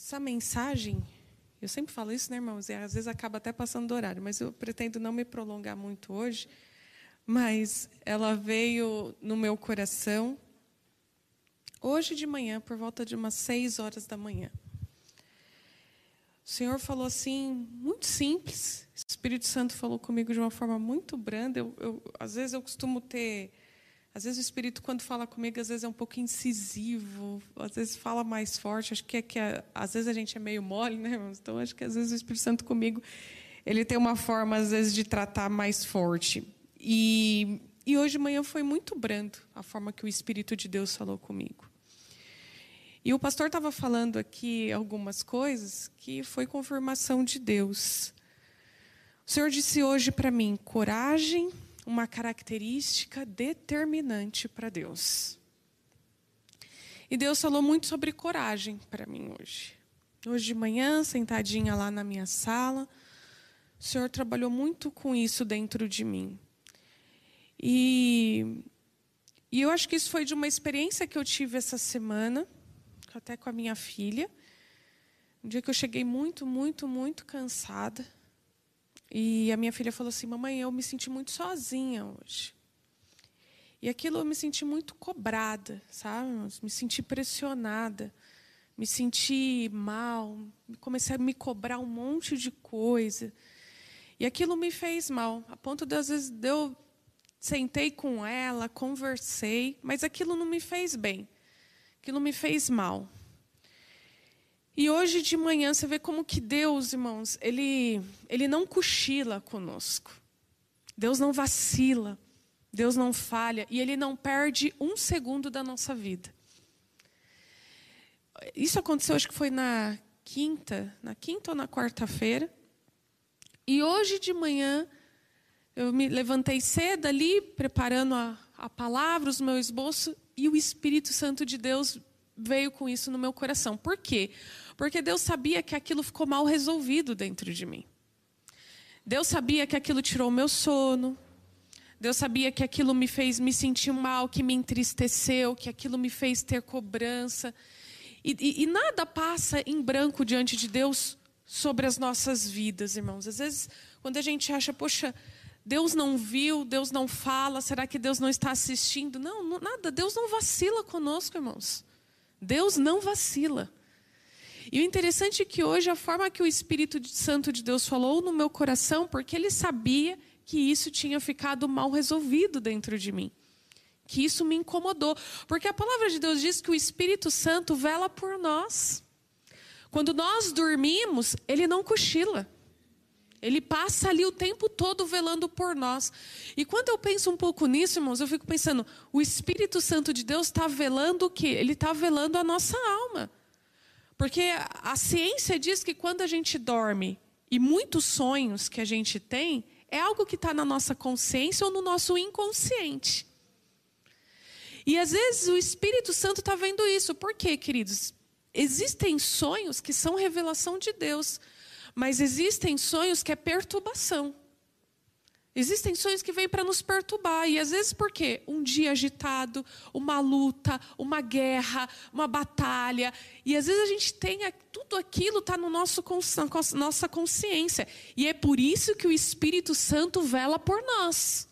essa mensagem, eu sempre falo isso, né, irmãos? E às vezes acaba até passando do horário, mas eu pretendo não me prolongar muito hoje. Mas ela veio no meu coração hoje de manhã, por volta de umas seis horas da manhã. O Senhor falou assim, muito simples. O Espírito Santo falou comigo de uma forma muito branda. Eu, eu, às vezes eu costumo ter às vezes o Espírito, quando fala comigo, às vezes é um pouco incisivo, às vezes fala mais forte. Acho que é que é, às vezes a gente é meio mole, né? Então acho que às vezes o Espírito Santo comigo, ele tem uma forma, às vezes, de tratar mais forte. E, e hoje de manhã foi muito brando a forma que o Espírito de Deus falou comigo. E o pastor estava falando aqui algumas coisas que foi confirmação de Deus. O Senhor disse hoje para mim: coragem uma característica determinante para Deus. E Deus falou muito sobre coragem para mim hoje. Hoje de manhã, sentadinha lá na minha sala, o Senhor trabalhou muito com isso dentro de mim. E, e eu acho que isso foi de uma experiência que eu tive essa semana, até com a minha filha. Um dia que eu cheguei muito, muito, muito cansada. E a minha filha falou assim: Mamãe, eu me senti muito sozinha hoje. E aquilo eu me senti muito cobrada, sabe? Me senti pressionada, me senti mal, comecei a me cobrar um monte de coisa. E aquilo me fez mal, a ponto de às vezes eu sentei com ela, conversei, mas aquilo não me fez bem. Aquilo me fez mal. E hoje de manhã você vê como que Deus, irmãos, ele, ele não cochila conosco. Deus não vacila. Deus não falha. E Ele não perde um segundo da nossa vida. Isso aconteceu, acho que foi na quinta, na quinta ou na quarta-feira. E hoje de manhã, eu me levantei cedo ali, preparando a, a palavra, o meu esboço, e o Espírito Santo de Deus veio com isso no meu coração. Por quê? Porque Deus sabia que aquilo ficou mal resolvido dentro de mim. Deus sabia que aquilo tirou o meu sono. Deus sabia que aquilo me fez me sentir mal, que me entristeceu, que aquilo me fez ter cobrança. E, e, e nada passa em branco diante de Deus sobre as nossas vidas, irmãos. Às vezes, quando a gente acha, poxa, Deus não viu, Deus não fala, será que Deus não está assistindo? Não, não nada. Deus não vacila conosco, irmãos. Deus não vacila. E o interessante é que hoje a forma que o Espírito Santo de Deus falou no meu coração, porque ele sabia que isso tinha ficado mal resolvido dentro de mim. Que isso me incomodou. Porque a palavra de Deus diz que o Espírito Santo vela por nós. Quando nós dormimos, ele não cochila. Ele passa ali o tempo todo velando por nós. E quando eu penso um pouco nisso, irmãos, eu fico pensando: o Espírito Santo de Deus está velando o quê? Ele está velando a nossa alma. Porque a ciência diz que quando a gente dorme e muitos sonhos que a gente tem, é algo que está na nossa consciência ou no nosso inconsciente. E às vezes o Espírito Santo está vendo isso. Por quê, queridos? Existem sonhos que são revelação de Deus. Mas existem sonhos que é perturbação. Existem sonhos que vêm para nos perturbar. E às vezes por quê? Um dia agitado, uma luta, uma guerra, uma batalha. E às vezes a gente tem tudo aquilo está no nosso nossa consciência. E é por isso que o Espírito Santo vela por nós.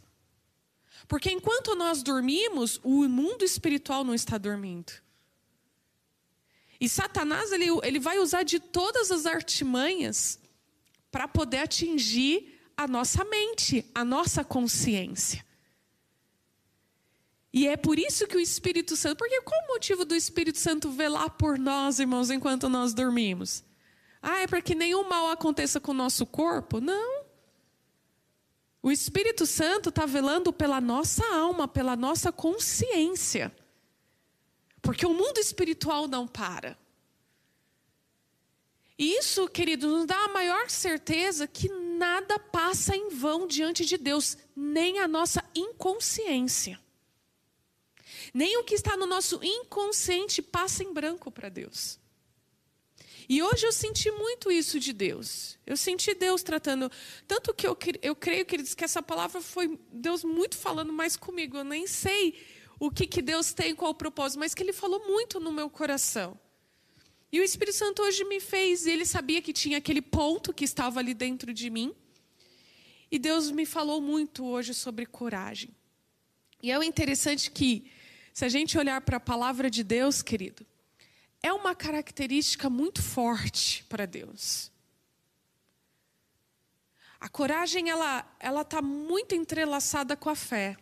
Porque enquanto nós dormimos, o mundo espiritual não está dormindo. E Satanás ele, ele vai usar de todas as artimanhas para poder atingir a nossa mente, a nossa consciência. E é por isso que o Espírito Santo, porque qual o motivo do Espírito Santo velar por nós, irmãos, enquanto nós dormimos? Ah, é para que nenhum mal aconteça com o nosso corpo? Não. O Espírito Santo está velando pela nossa alma, pela nossa consciência. Porque o mundo espiritual não para. E isso, querido, nos dá a maior certeza que nada passa em vão diante de Deus, nem a nossa inconsciência. Nem o que está no nosso inconsciente passa em branco para Deus. E hoje eu senti muito isso de Deus. Eu senti Deus tratando. Tanto que eu, eu creio, queridos, que essa palavra foi Deus muito falando mais comigo. Eu nem sei o que, que Deus tem, qual o propósito, mas que Ele falou muito no meu coração. E o Espírito Santo hoje me fez, ele sabia que tinha aquele ponto que estava ali dentro de mim. E Deus me falou muito hoje sobre coragem. E é interessante que, se a gente olhar para a palavra de Deus, querido, é uma característica muito forte para Deus. A coragem ela ela está muito entrelaçada com a fé.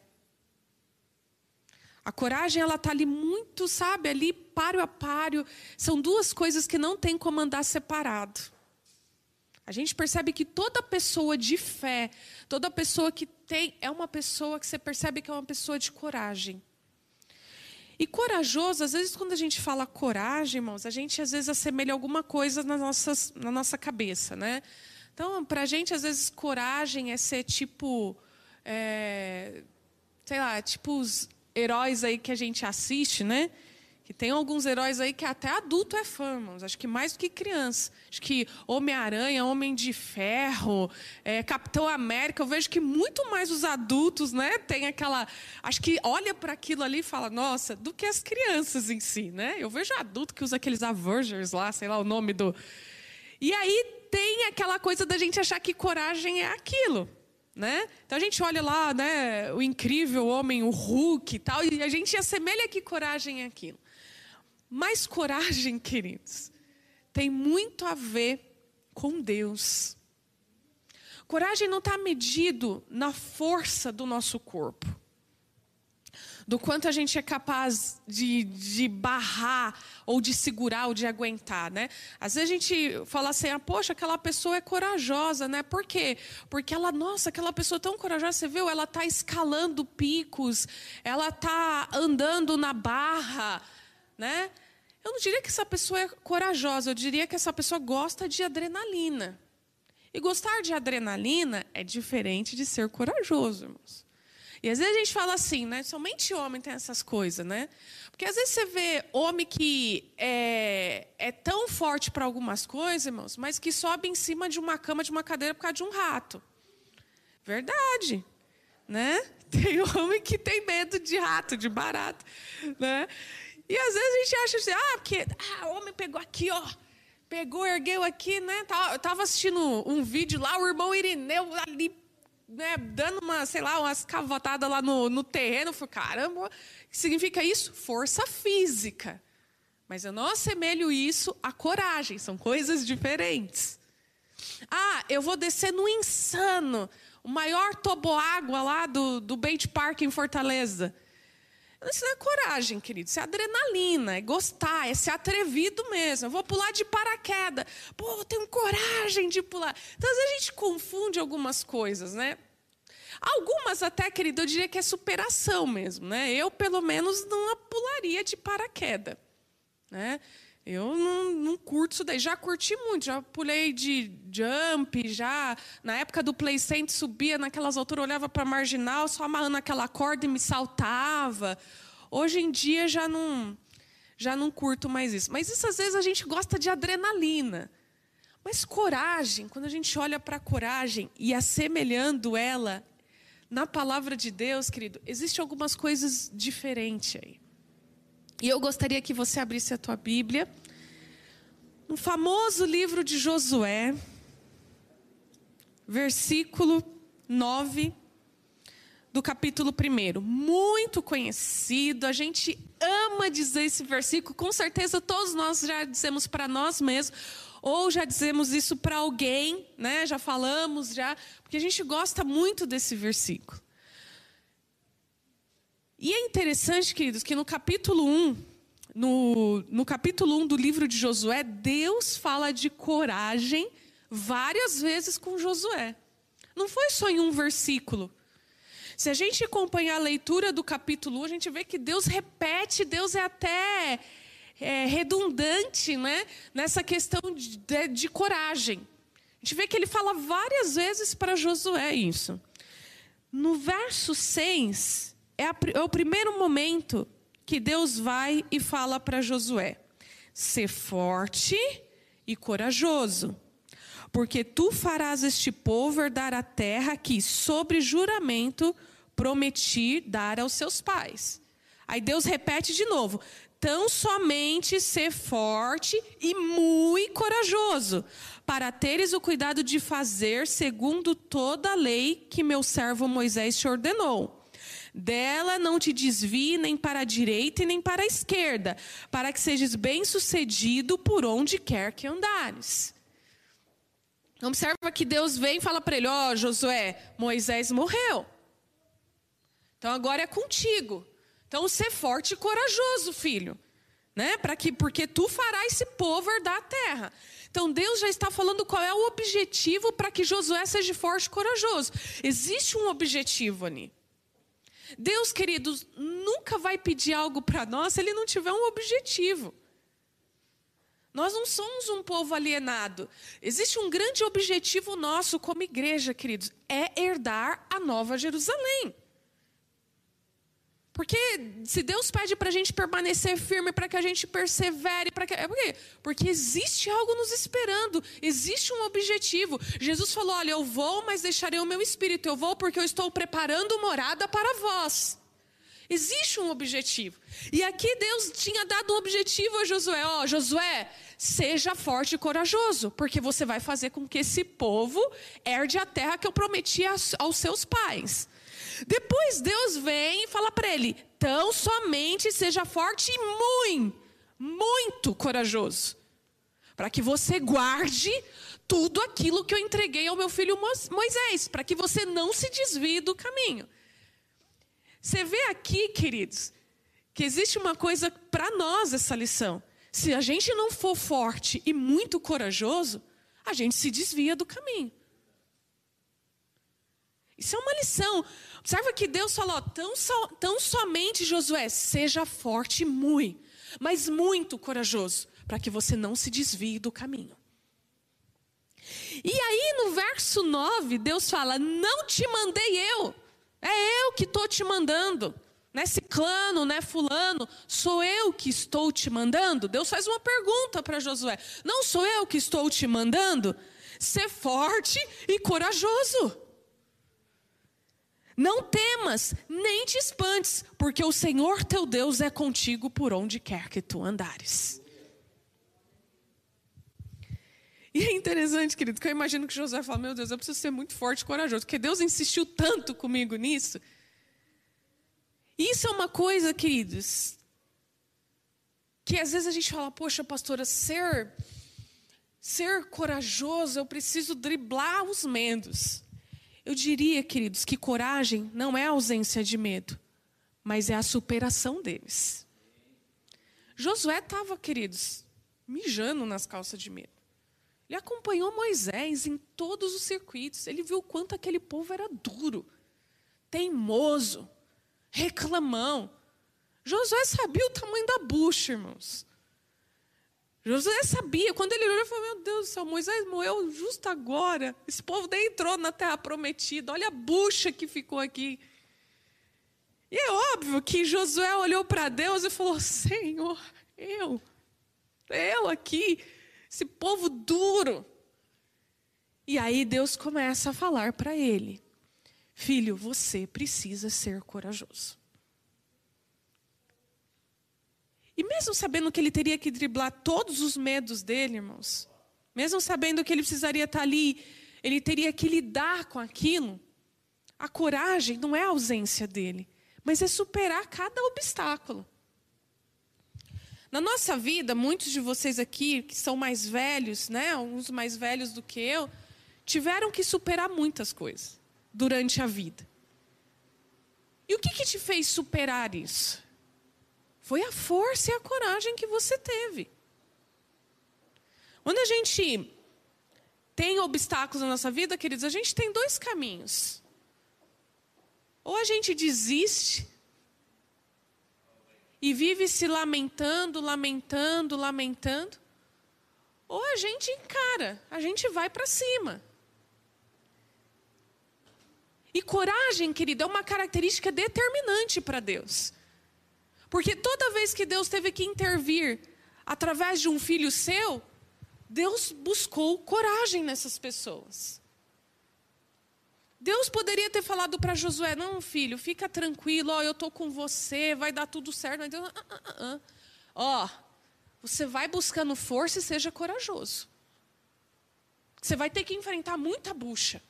A coragem ela está ali muito, sabe, ali páreo a páreo. São duas coisas que não tem como andar separado. A gente percebe que toda pessoa de fé, toda pessoa que tem, é uma pessoa que você percebe que é uma pessoa de coragem. E corajoso, às vezes, quando a gente fala coragem, irmãos, a gente às vezes assemelha alguma coisa na, nossas, na nossa cabeça, né? Então, para a gente, às vezes, coragem é ser tipo. É, sei lá, tipo os heróis aí que a gente assiste, né? Que tem alguns heróis aí que até adulto é fã, irmãos. Acho que mais do que criança. Acho que Homem-Aranha, Homem de Ferro, é, Capitão América, eu vejo que muito mais os adultos, né? Tem aquela. Acho que olha para aquilo ali e fala, nossa, do que as crianças em si, né? Eu vejo adulto que usa aqueles Avengers lá, sei lá o nome do. E aí tem aquela coisa da gente achar que coragem é aquilo. Né? Então a gente olha lá, né, o incrível homem, o Hulk e tal, e a gente assemelha que coragem é aquilo. Mas coragem, queridos, tem muito a ver com Deus. Coragem não está medido na força do nosso corpo, do quanto a gente é capaz de, de barrar, ou de segurar, ou de aguentar, né? Às vezes a gente fala assim, ah, poxa, aquela pessoa é corajosa, né? Por quê? Porque ela, nossa, aquela pessoa tão corajosa, você viu? Ela está escalando picos, ela está andando na barra, né? Eu não diria que essa pessoa é corajosa, eu diria que essa pessoa gosta de adrenalina. E gostar de adrenalina é diferente de ser corajoso, irmãos. E às vezes a gente fala assim, né? Somente homem tem essas coisas, né? Porque às vezes você vê homem que é, é tão forte para algumas coisas, irmãos, mas que sobe em cima de uma cama, de uma cadeira por causa de um rato. Verdade, né? Tem homem que tem medo de rato, de barato, né? E às vezes a gente acha assim, ah, porque ah, o homem pegou aqui, ó. Pegou, ergueu aqui, né? Eu tava assistindo um vídeo lá, o irmão Irineu ali, né, dando uma, sei lá, umas cavotadas lá no, no terreno. Eu falei, caramba, que significa isso? Força física. Mas eu não assemelho isso à coragem, são coisas diferentes. Ah, eu vou descer no insano, o maior toboágua lá do, do Bait Park em Fortaleza. Isso é coragem, querido. Isso é adrenalina, é gostar, é ser atrevido mesmo. Eu vou pular de paraquedas. Pô, eu tenho coragem de pular. Então, às vezes a gente confunde algumas coisas, né? Algumas até, querido, eu diria que é superação mesmo, né? Eu, pelo menos, não pularia de paraquedas, né? Eu não, não, curto isso daí. Já curti muito, já pulei de jump, já. Na época do Play Center, subia naquelas alturas, olhava para marginal, só amarrando aquela corda e me saltava. Hoje em dia já não, já não curto mais isso. Mas isso às vezes a gente gosta de adrenalina. Mas coragem, quando a gente olha para a coragem e assemelhando ela na palavra de Deus, querido, existem algumas coisas diferentes aí. E eu gostaria que você abrisse a tua Bíblia no famoso livro de Josué, versículo 9 do capítulo 1. Muito conhecido, a gente ama dizer esse versículo, com certeza todos nós já dizemos para nós mesmos, ou já dizemos isso para alguém, né? Já falamos já, porque a gente gosta muito desse versículo. E é interessante, queridos, que no capítulo 1, no, no capítulo 1 do livro de Josué, Deus fala de coragem várias vezes com Josué. Não foi só em um versículo. Se a gente acompanhar a leitura do capítulo 1, a gente vê que Deus repete, Deus é até é, redundante né? nessa questão de, de, de coragem. A gente vê que ele fala várias vezes para Josué isso. No verso 6, é, a, é o primeiro momento que Deus vai e fala para Josué: ser forte e corajoso, porque tu farás este povo herdar a terra que, sobre juramento, prometi dar aos seus pais. Aí Deus repete de novo: tão somente ser forte e muito corajoso, para teres o cuidado de fazer segundo toda a lei que meu servo Moisés te ordenou. Dela não te desvie nem para a direita e nem para a esquerda, para que sejas bem-sucedido por onde quer que andares. Observa que Deus vem e fala para ele: Ó, oh, Josué, Moisés morreu. Então agora é contigo. Então ser forte e corajoso, filho, né? Para que porque tu farás esse povo herdar a terra. Então Deus já está falando qual é o objetivo para que Josué seja forte e corajoso. Existe um objetivo ali. Deus, queridos, nunca vai pedir algo para nós se ele não tiver um objetivo. Nós não somos um povo alienado. Existe um grande objetivo nosso como igreja, queridos, é herdar a nova Jerusalém. Porque se Deus pede para a gente permanecer firme, para que a gente persevere, para que é por quê? Porque existe algo nos esperando, existe um objetivo. Jesus falou: "Olha, eu vou, mas deixarei o meu espírito. Eu vou porque eu estou preparando morada para vós." Existe um objetivo. E aqui Deus tinha dado um objetivo a Josué. Ó, oh, Josué, seja forte e corajoso, porque você vai fazer com que esse povo herde a terra que eu prometi aos seus pais. Depois Deus vem e fala para ele: tão somente seja forte e muito, muito corajoso, para que você guarde tudo aquilo que eu entreguei ao meu filho Moisés, para que você não se desvie do caminho. Você vê aqui, queridos, que existe uma coisa para nós essa lição. Se a gente não for forte e muito corajoso, a gente se desvia do caminho. Isso é uma lição. Observa que Deus falou: tão, so, tão somente Josué, seja forte muito, mas muito corajoso, para que você não se desvie do caminho. E aí no verso 9, Deus fala: Não te mandei eu, é eu que estou te mandando. Não é ciclano, não é fulano, sou eu que estou te mandando? Deus faz uma pergunta para Josué: Não sou eu que estou te mandando? Ser forte e corajoso. Não temas, nem te espantes, porque o Senhor teu Deus é contigo por onde quer que tu andares. E é interessante, querido, que eu imagino que José fala: Meu Deus, eu preciso ser muito forte e corajoso, porque Deus insistiu tanto comigo nisso. Isso é uma coisa, queridos, que às vezes a gente fala: Poxa, pastora, ser, ser corajoso, eu preciso driblar os medos. Eu diria, queridos, que coragem não é ausência de medo, mas é a superação deles. Josué estava, queridos, mijando nas calças de medo. Ele acompanhou Moisés em todos os circuitos. Ele viu quanto aquele povo era duro, teimoso, reclamão. Josué sabia o tamanho da bucha, irmãos. Josué sabia, quando ele olhou, ele falou: Meu Deus do céu, Moisés morreu justo agora. Esse povo nem entrou na terra prometida. Olha a bucha que ficou aqui. E é óbvio que Josué olhou para Deus e falou: Senhor, eu, eu aqui, esse povo duro. E aí Deus começa a falar para ele: Filho, você precisa ser corajoso. E mesmo sabendo que ele teria que driblar todos os medos dele, irmãos, mesmo sabendo que ele precisaria estar ali, ele teria que lidar com aquilo, a coragem não é a ausência dele, mas é superar cada obstáculo. Na nossa vida, muitos de vocês aqui, que são mais velhos, né, uns mais velhos do que eu, tiveram que superar muitas coisas durante a vida. E o que, que te fez superar isso? Foi a força e a coragem que você teve. Quando a gente tem obstáculos na nossa vida, queridos, a gente tem dois caminhos. Ou a gente desiste e vive se lamentando, lamentando, lamentando, ou a gente encara, a gente vai para cima. E coragem, querido, é uma característica determinante para Deus. Porque toda vez que Deus teve que intervir através de um filho seu, Deus buscou coragem nessas pessoas. Deus poderia ter falado para Josué: Não, filho, fica tranquilo, ó, eu estou com você, vai dar tudo certo. Mas Deus, ah, ah, ah, ó, você vai buscando força e seja corajoso. Você vai ter que enfrentar muita bucha.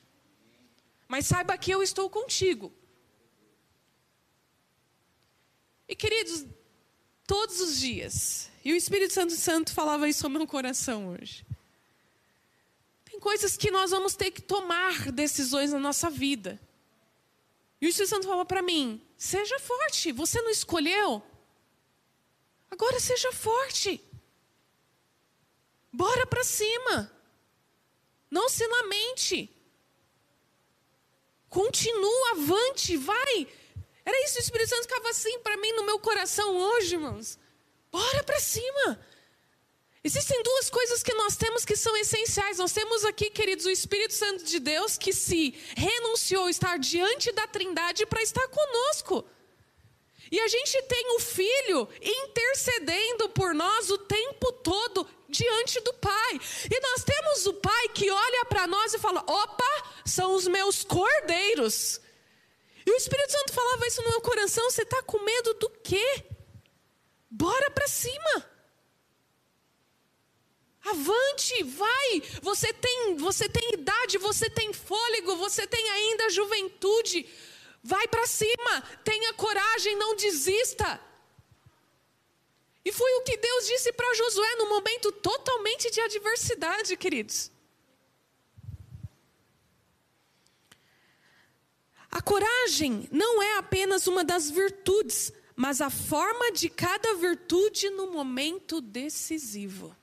Mas saiba que eu estou contigo. E queridos, todos os dias, e o Espírito Santo Santo falava isso ao meu coração hoje. Tem coisas que nós vamos ter que tomar decisões na nossa vida. E o Espírito Santo falava para mim: seja forte, você não escolheu? Agora seja forte. Bora para cima. Não se lamente. Continua avante, vai. Era isso, o Espírito Santo ficava assim para mim no meu coração hoje, irmãos. Bora para cima. Existem duas coisas que nós temos que são essenciais. Nós temos aqui, queridos, o Espírito Santo de Deus que se renunciou a estar diante da Trindade para estar conosco. E a gente tem o Filho intercedendo por nós o tempo todo diante do Pai. E nós temos o Pai que olha para nós e fala: opa, são os meus cordeiros. E o Espírito Santo falava isso no meu coração: você está com medo do quê? Bora para cima. Avante, vai. Você tem, você tem idade, você tem fôlego, você tem ainda juventude. Vai para cima, tenha coragem, não desista. E foi o que Deus disse para Josué num momento totalmente de adversidade, queridos. A coragem não é apenas uma das virtudes, mas a forma de cada virtude no momento decisivo.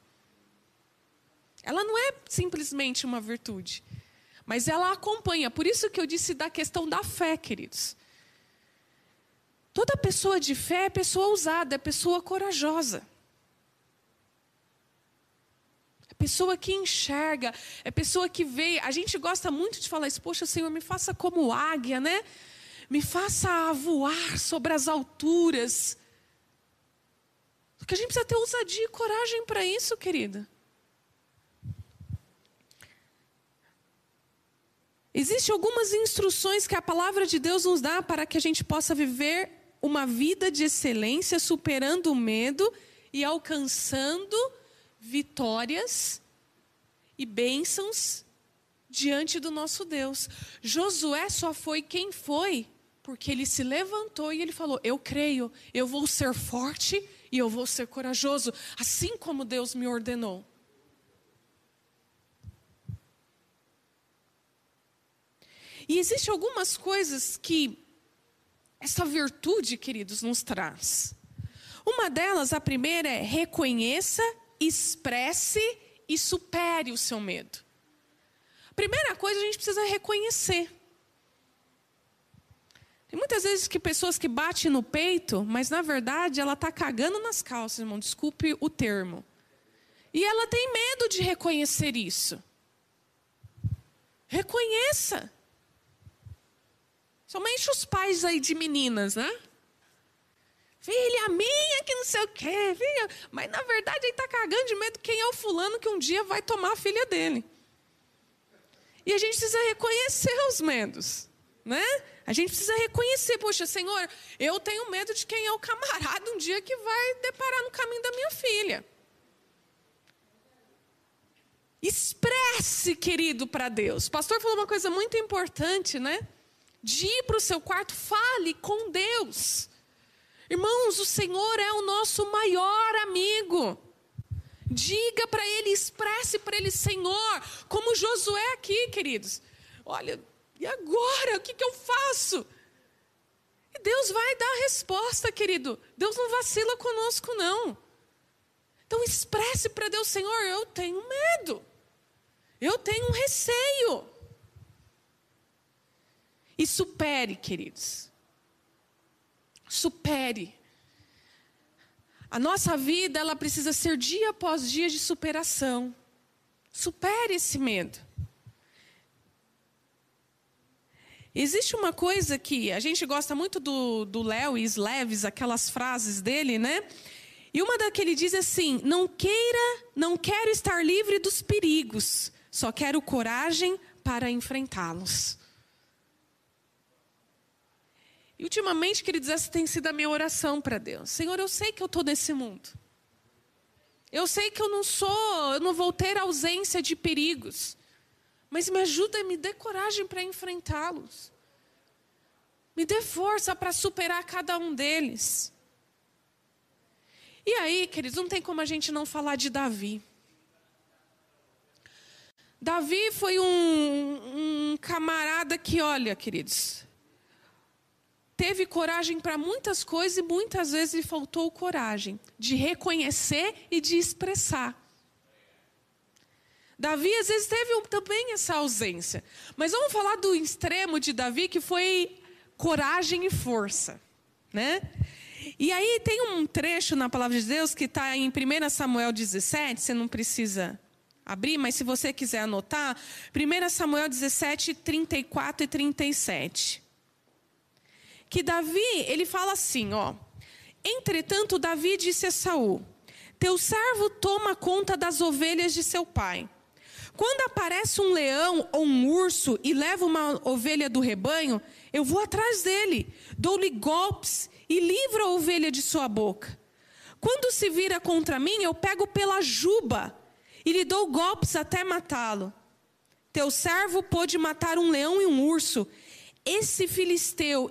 Ela não é simplesmente uma virtude, mas ela acompanha. Por isso que eu disse da questão da fé, queridos. Toda pessoa de fé é pessoa ousada, é pessoa corajosa. É pessoa que enxerga, é pessoa que vê. A gente gosta muito de falar isso, poxa, Senhor, me faça como águia, né? Me faça voar sobre as alturas. Porque a gente precisa ter ousadia e coragem para isso, querida. Existem algumas instruções que a palavra de Deus nos dá para que a gente possa viver uma vida de excelência, superando o medo e alcançando vitórias e bênçãos diante do nosso Deus. Josué só foi quem foi porque ele se levantou e ele falou: Eu creio, eu vou ser forte e eu vou ser corajoso, assim como Deus me ordenou. E existem algumas coisas que essa virtude, queridos, nos traz. Uma delas, a primeira é reconheça, expresse e supere o seu medo. Primeira coisa a gente precisa reconhecer. Tem muitas vezes que pessoas que batem no peito, mas na verdade ela está cagando nas calças, irmão, desculpe o termo. E ela tem medo de reconhecer isso. Reconheça. Somente os pais aí de meninas, né? Filha minha, que não sei o quê, filha. Mas na verdade ele está cagando de medo quem é o fulano que um dia vai tomar a filha dele. E a gente precisa reconhecer os medos, né? A gente precisa reconhecer, poxa, Senhor, eu tenho medo de quem é o camarada um dia que vai deparar no caminho da minha filha. Expresse, querido, para Deus. O pastor falou uma coisa muito importante, né? de ir para o seu quarto, fale com Deus. Irmãos, o Senhor é o nosso maior amigo. Diga para Ele, expresse para Ele, Senhor, como Josué aqui, queridos. Olha, e agora? O que, que eu faço? E Deus vai dar a resposta, querido. Deus não vacila conosco, não. Então expresse para Deus, Senhor, eu tenho medo. Eu tenho um receio. E supere, queridos. Supere. A nossa vida, ela precisa ser dia após dia de superação. Supere esse medo. Existe uma coisa que a gente gosta muito do Léo e aquelas frases dele, né? E uma da que ele diz assim: Não queira, não quero estar livre dos perigos, só quero coragem para enfrentá-los. E ultimamente, queridos, essa tem sido a minha oração para Deus. Senhor, eu sei que eu estou nesse mundo. Eu sei que eu não sou, eu não vou ter ausência de perigos. Mas me ajuda e me dê coragem para enfrentá-los. Me dê força para superar cada um deles. E aí, queridos, não tem como a gente não falar de Davi. Davi foi um, um camarada que, olha, queridos, teve coragem para muitas coisas e muitas vezes lhe faltou coragem de reconhecer e de expressar. Davi às vezes teve também essa ausência. Mas vamos falar do extremo de Davi, que foi coragem e força, né? E aí tem um trecho na palavra de Deus que está em 1 Samuel 17, você não precisa abrir, mas se você quiser anotar, 1 Samuel 17, 34 e 37. Que Davi, ele fala assim, ó. Entretanto, Davi disse a Saul: Teu servo toma conta das ovelhas de seu pai. Quando aparece um leão ou um urso e leva uma ovelha do rebanho, eu vou atrás dele, dou-lhe golpes e livro a ovelha de sua boca. Quando se vira contra mim, eu pego pela juba e lhe dou golpes até matá-lo. Teu servo pôde matar um leão e um urso. Esse filisteu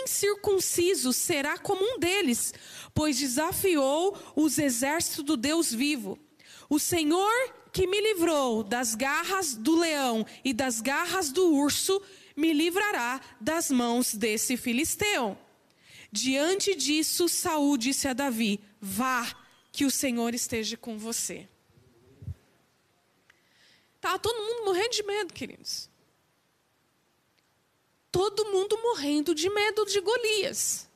incircunciso será como um deles, pois desafiou os exércitos do Deus vivo. O Senhor que me livrou das garras do leão e das garras do urso, me livrará das mãos desse filisteu. Diante disso, Saul disse a Davi: Vá, que o Senhor esteja com você. Estava todo mundo morrendo de medo, queridos. Todo mundo morrendo de medo de Golias.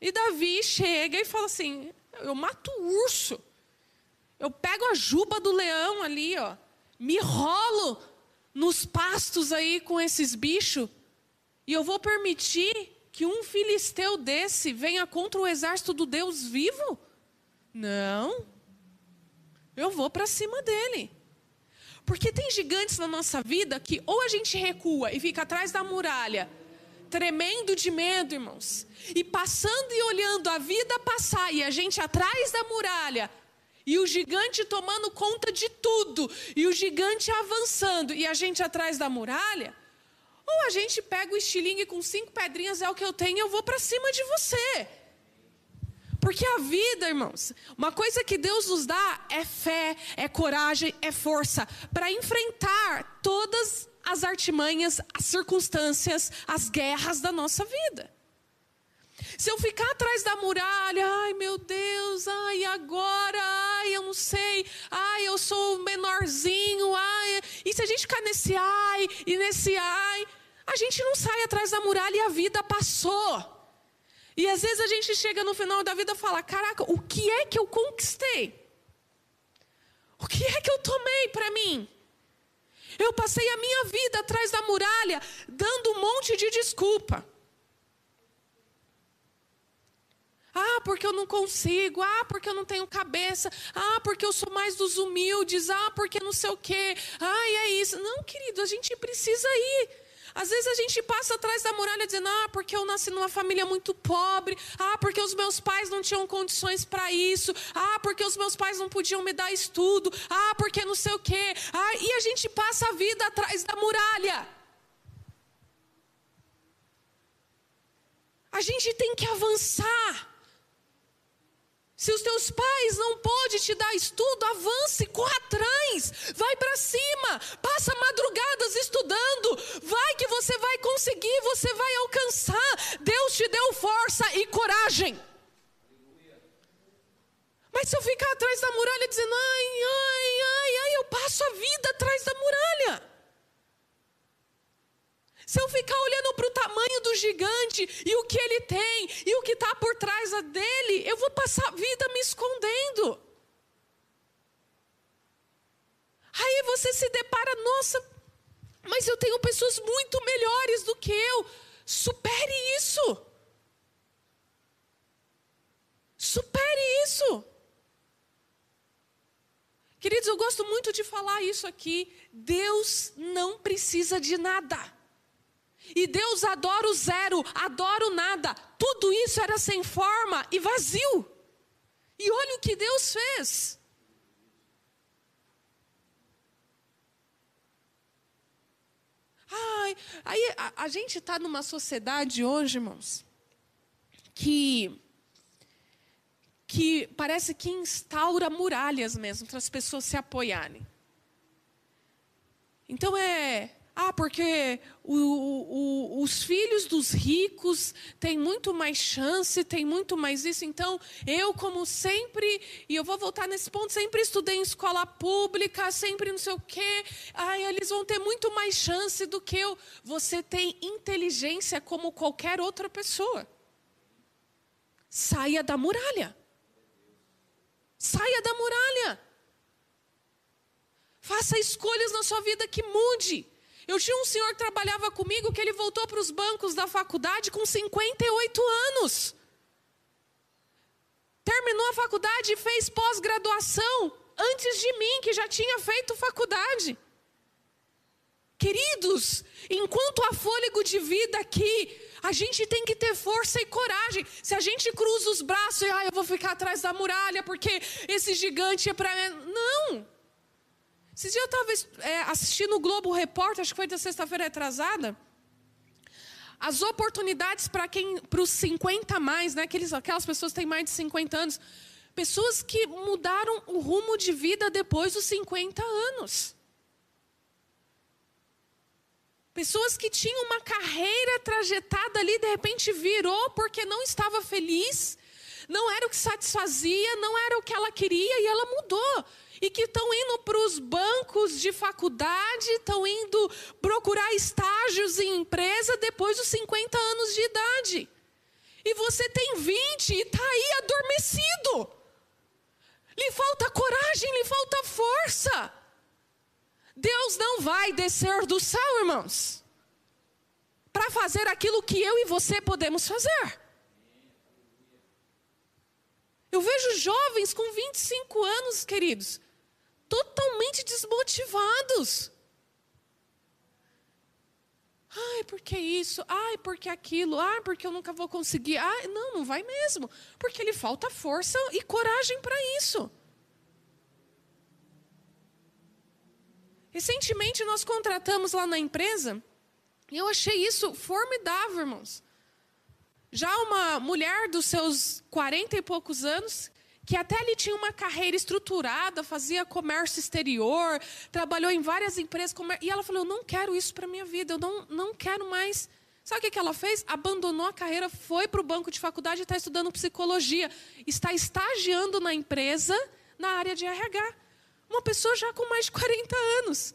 E Davi chega e fala assim: Eu mato o urso. Eu pego a juba do leão ali, ó. Me rolo nos pastos aí com esses bichos. E eu vou permitir que um filisteu desse venha contra o exército do Deus vivo? Não. Eu vou para cima dele. Porque tem gigantes na nossa vida que ou a gente recua e fica atrás da muralha, tremendo de medo, irmãos, e passando e olhando a vida passar e a gente atrás da muralha, e o gigante tomando conta de tudo, e o gigante avançando e a gente atrás da muralha, ou a gente pega o estilingue com cinco pedrinhas, é o que eu tenho, eu vou para cima de você. Porque a vida, irmãos, uma coisa que Deus nos dá é fé, é coragem, é força para enfrentar todas as artimanhas, as circunstâncias, as guerras da nossa vida. Se eu ficar atrás da muralha, ai meu Deus, ai agora, ai eu não sei, ai eu sou menorzinho, ai. E se a gente ficar nesse ai e nesse ai, a gente não sai atrás da muralha e a vida passou. E às vezes a gente chega no final da vida e fala: caraca, o que é que eu conquistei? O que é que eu tomei para mim? Eu passei a minha vida atrás da muralha, dando um monte de desculpa. Ah, porque eu não consigo. Ah, porque eu não tenho cabeça. Ah, porque eu sou mais dos humildes. Ah, porque não sei o quê. Ah, é isso. Não, querido, a gente precisa ir. Às vezes a gente passa atrás da muralha dizendo: ah, porque eu nasci numa família muito pobre, ah, porque os meus pais não tinham condições para isso, ah, porque os meus pais não podiam me dar estudo, ah, porque não sei o quê, ah, e a gente passa a vida atrás da muralha. A gente tem que avançar. Se os teus pais não podem te dar estudo, avance, corra atrás, vai para cima, passa madrugadas estudando, vai que você vai conseguir, você vai alcançar. Deus te deu força e coragem. Mas se eu ficar atrás da muralha dizendo, ai, ai, ai, ai, eu passo a vida atrás da muralha. Se eu ficar olhando para o tamanho do gigante e o que ele tem e o que está por trás dele, eu vou passar a vida me escondendo. Aí você se depara, nossa, mas eu tenho pessoas muito melhores do que eu. Supere isso. Supere isso. Queridos, eu gosto muito de falar isso aqui. Deus não precisa de nada. E Deus adora o zero, adora o nada. Tudo isso era sem forma e vazio. E olha o que Deus fez. Ai, aí a, a gente está numa sociedade hoje, irmãos, que que parece que instaura muralhas mesmo para as pessoas se apoiarem. Então é ah, porque o, o, os filhos dos ricos têm muito mais chance, têm muito mais isso. Então, eu, como sempre, e eu vou voltar nesse ponto, sempre estudei em escola pública, sempre não sei o quê. Ai, eles vão ter muito mais chance do que eu. Você tem inteligência como qualquer outra pessoa. Saia da muralha. Saia da muralha. Faça escolhas na sua vida que mude. Eu tinha um senhor que trabalhava comigo que ele voltou para os bancos da faculdade com 58 anos. Terminou a faculdade e fez pós-graduação antes de mim, que já tinha feito faculdade. Queridos, enquanto há fôlego de vida aqui, a gente tem que ter força e coragem. Se a gente cruza os braços e ah, eu vou ficar atrás da muralha porque esse gigante é para. Não! Esses dias eu estava é, assistindo o Globo Repórter, acho que foi da sexta-feira atrasada. As oportunidades para quem, para os 50 a mais, né? Aqueles, aquelas pessoas que têm mais de 50 anos. Pessoas que mudaram o rumo de vida depois dos 50 anos. Pessoas que tinham uma carreira trajetada ali, de repente virou porque não estava feliz, não era o que satisfazia, não era o que ela queria e ela mudou e que estão indo para os bancos de faculdade, estão indo procurar estágios em empresa depois dos 50 anos de idade. E você tem 20 e está aí adormecido. Lhe falta coragem, lhe falta força. Deus não vai descer do céu, irmãos, para fazer aquilo que eu e você podemos fazer. Eu vejo jovens com 25 anos, queridos, totalmente desmotivados. Ai, porque isso? Ai, porque aquilo? Ai, porque eu nunca vou conseguir? Ai, não, não vai mesmo. Porque lhe falta força e coragem para isso. Recentemente nós contratamos lá na empresa, e eu achei isso formidável, irmãos. Já uma mulher dos seus quarenta e poucos anos, que até ali tinha uma carreira estruturada, fazia comércio exterior, trabalhou em várias empresas. E ela falou: Eu não quero isso para minha vida, eu não, não quero mais. Sabe o que, ela fez? Abandonou a carreira, foi para o banco de faculdade e está estudando psicologia. Está estagiando na empresa na área de RH. Uma pessoa já com mais de 40 anos.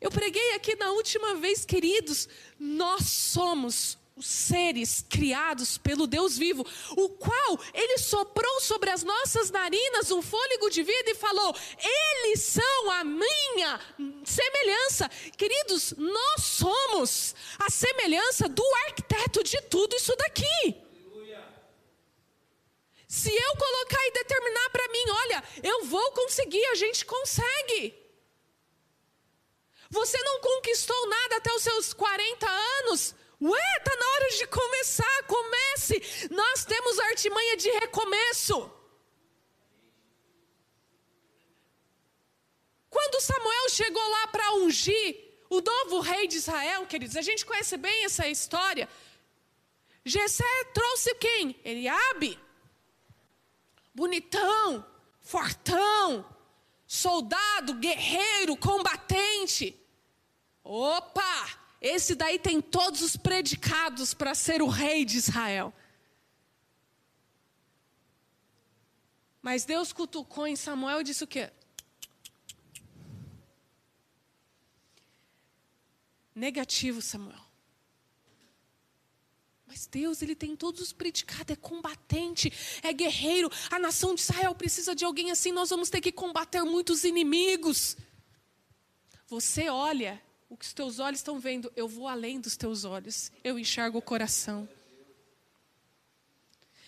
Eu preguei aqui na última vez, queridos, nós somos os seres criados pelo Deus vivo, o qual ele soprou sobre as nossas narinas um fôlego de vida e falou: Eles são a minha semelhança. Queridos, nós somos a semelhança do arquiteto de tudo isso daqui. Se eu colocar e determinar para mim, olha, eu vou conseguir, a gente consegue. Você não conquistou nada até os seus 40 anos, Ué, está na hora de começar, comece. Nós temos a artimanha de recomeço. Quando Samuel chegou lá para ungir o novo rei de Israel, queridos, a gente conhece bem essa história. Jessé trouxe quem? Eliabe. Bonitão, fortão, soldado, guerreiro, combatente. Opa! Esse daí tem todos os predicados para ser o rei de Israel. Mas Deus cutucou em Samuel e disse o quê? Negativo, Samuel. Mas Deus, ele tem todos os predicados, é combatente, é guerreiro. A nação de Israel precisa de alguém assim, nós vamos ter que combater muitos inimigos. Você olha o que os teus olhos estão vendo, eu vou além dos teus olhos, eu enxergo o coração.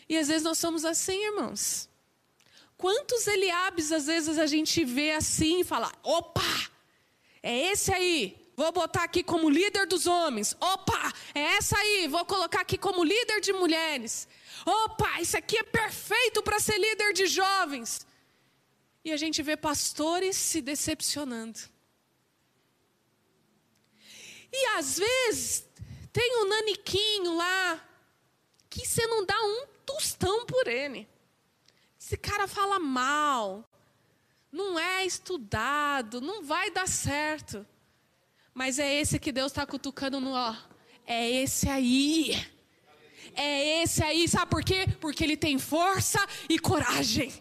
E às vezes nós somos assim, irmãos. Quantos Eliabes às vezes a gente vê assim e fala: opa, é esse aí, Vou botar aqui como líder dos homens. Opa, é essa aí. Vou colocar aqui como líder de mulheres. Opa, isso aqui é perfeito para ser líder de jovens. E a gente vê pastores se decepcionando. E às vezes tem um naniquinho lá que você não dá um tostão por ele. Esse cara fala mal, não é estudado, não vai dar certo. Mas é esse que Deus está cutucando no ó. É esse aí. É esse aí, sabe por quê? Porque ele tem força e coragem.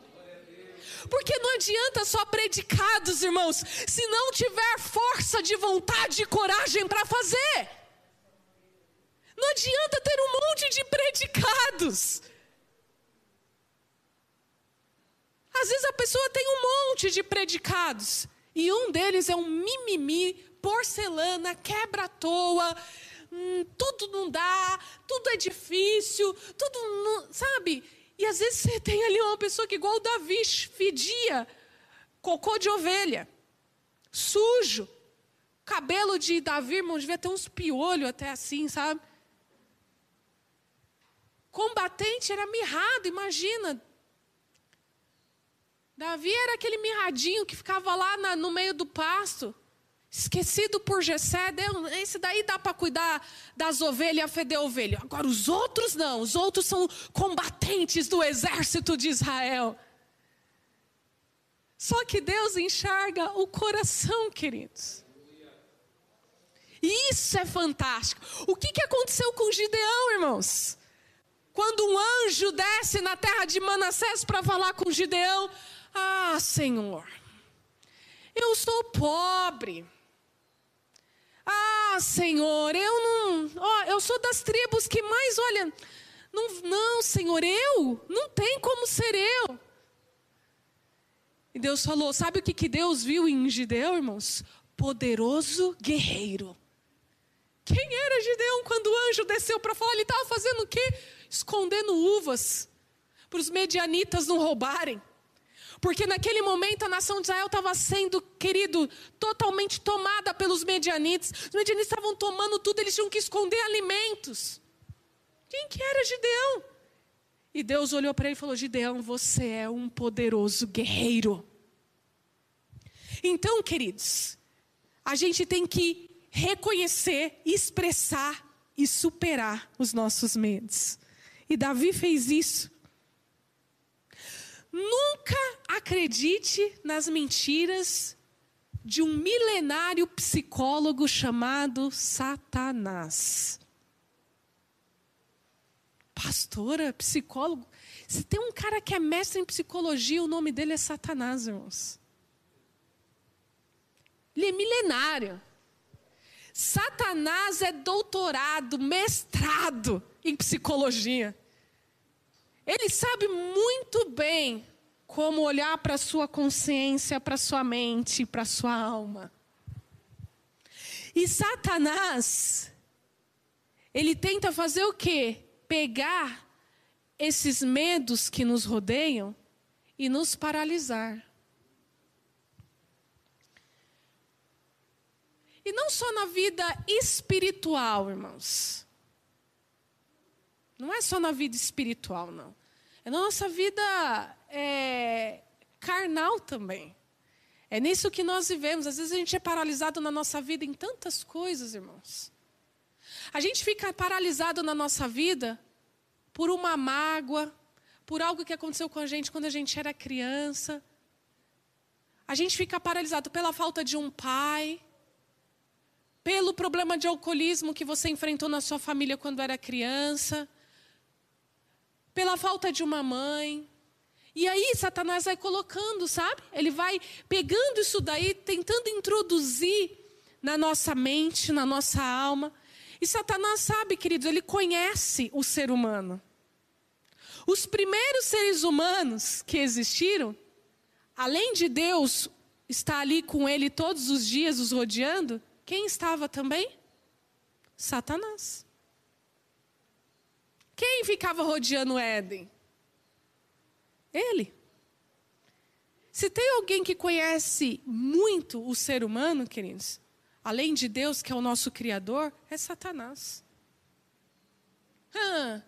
Porque não adianta só predicados, irmãos, se não tiver força de vontade e coragem para fazer. Não adianta ter um monte de predicados. Às vezes a pessoa tem um monte de predicados e um deles é um mimimi, porcelana, quebra à toa, hum, tudo não dá, tudo é difícil, tudo não, sabe? E às vezes você tem ali uma pessoa que igual o Davi fedia cocô de ovelha, sujo. Cabelo de Davi, irmão, devia ter uns piolhos até assim, sabe? Combatente era mirrado, imagina. Davi era aquele mirradinho que ficava lá na, no meio do pasto, esquecido por Jessé. Esse daí dá para cuidar das ovelhas, feder ovelha. Agora os outros não, os outros são combatentes do exército de Israel. Só que Deus enxerga o coração, queridos. Isso é fantástico. O que, que aconteceu com Gideão, irmãos? Quando um anjo desce na terra de Manassés para falar com Gideão, ah, Senhor, eu sou pobre. Ah, Senhor, eu não. Ó, eu sou das tribos que mais, olha. Não, não, Senhor, eu? Não tem como ser eu. E Deus falou: sabe o que, que Deus viu em Gideão, irmãos? Poderoso guerreiro. Quem era Gideão quando o anjo desceu para falar? Ele estava fazendo o quê? Escondendo uvas para os medianitas não roubarem. Porque naquele momento a nação de Israel estava sendo, querido, totalmente tomada pelos medianites. Os medianites estavam tomando tudo, eles tinham que esconder alimentos. Quem que era Gideão? E Deus olhou para ele e falou: Gideão, você é um poderoso guerreiro. Então, queridos, a gente tem que reconhecer, expressar e superar os nossos medos. E Davi fez isso. Nunca acredite nas mentiras de um milenário psicólogo chamado Satanás. Pastora, psicólogo. Se tem um cara que é mestre em psicologia, o nome dele é Satanás, irmãos. Ele é milenário. Satanás é doutorado, mestrado em psicologia. Ele sabe muito bem como olhar para a sua consciência, para a sua mente, para a sua alma. E Satanás, ele tenta fazer o quê? Pegar esses medos que nos rodeiam e nos paralisar. E não só na vida espiritual, irmãos. Não é só na vida espiritual, não. É na nossa vida é, carnal também. É nisso que nós vivemos. Às vezes a gente é paralisado na nossa vida em tantas coisas, irmãos. A gente fica paralisado na nossa vida por uma mágoa, por algo que aconteceu com a gente quando a gente era criança. A gente fica paralisado pela falta de um pai, pelo problema de alcoolismo que você enfrentou na sua família quando era criança pela falta de uma mãe. E aí Satanás vai colocando, sabe? Ele vai pegando isso daí, tentando introduzir na nossa mente, na nossa alma. E Satanás sabe, queridos, ele conhece o ser humano. Os primeiros seres humanos que existiram, além de Deus estar ali com ele todos os dias, os rodeando, quem estava também? Satanás. Quem ficava rodeando Éden? Ele. Se tem alguém que conhece muito o ser humano, queridos, além de Deus, que é o nosso Criador, é Satanás. Ah,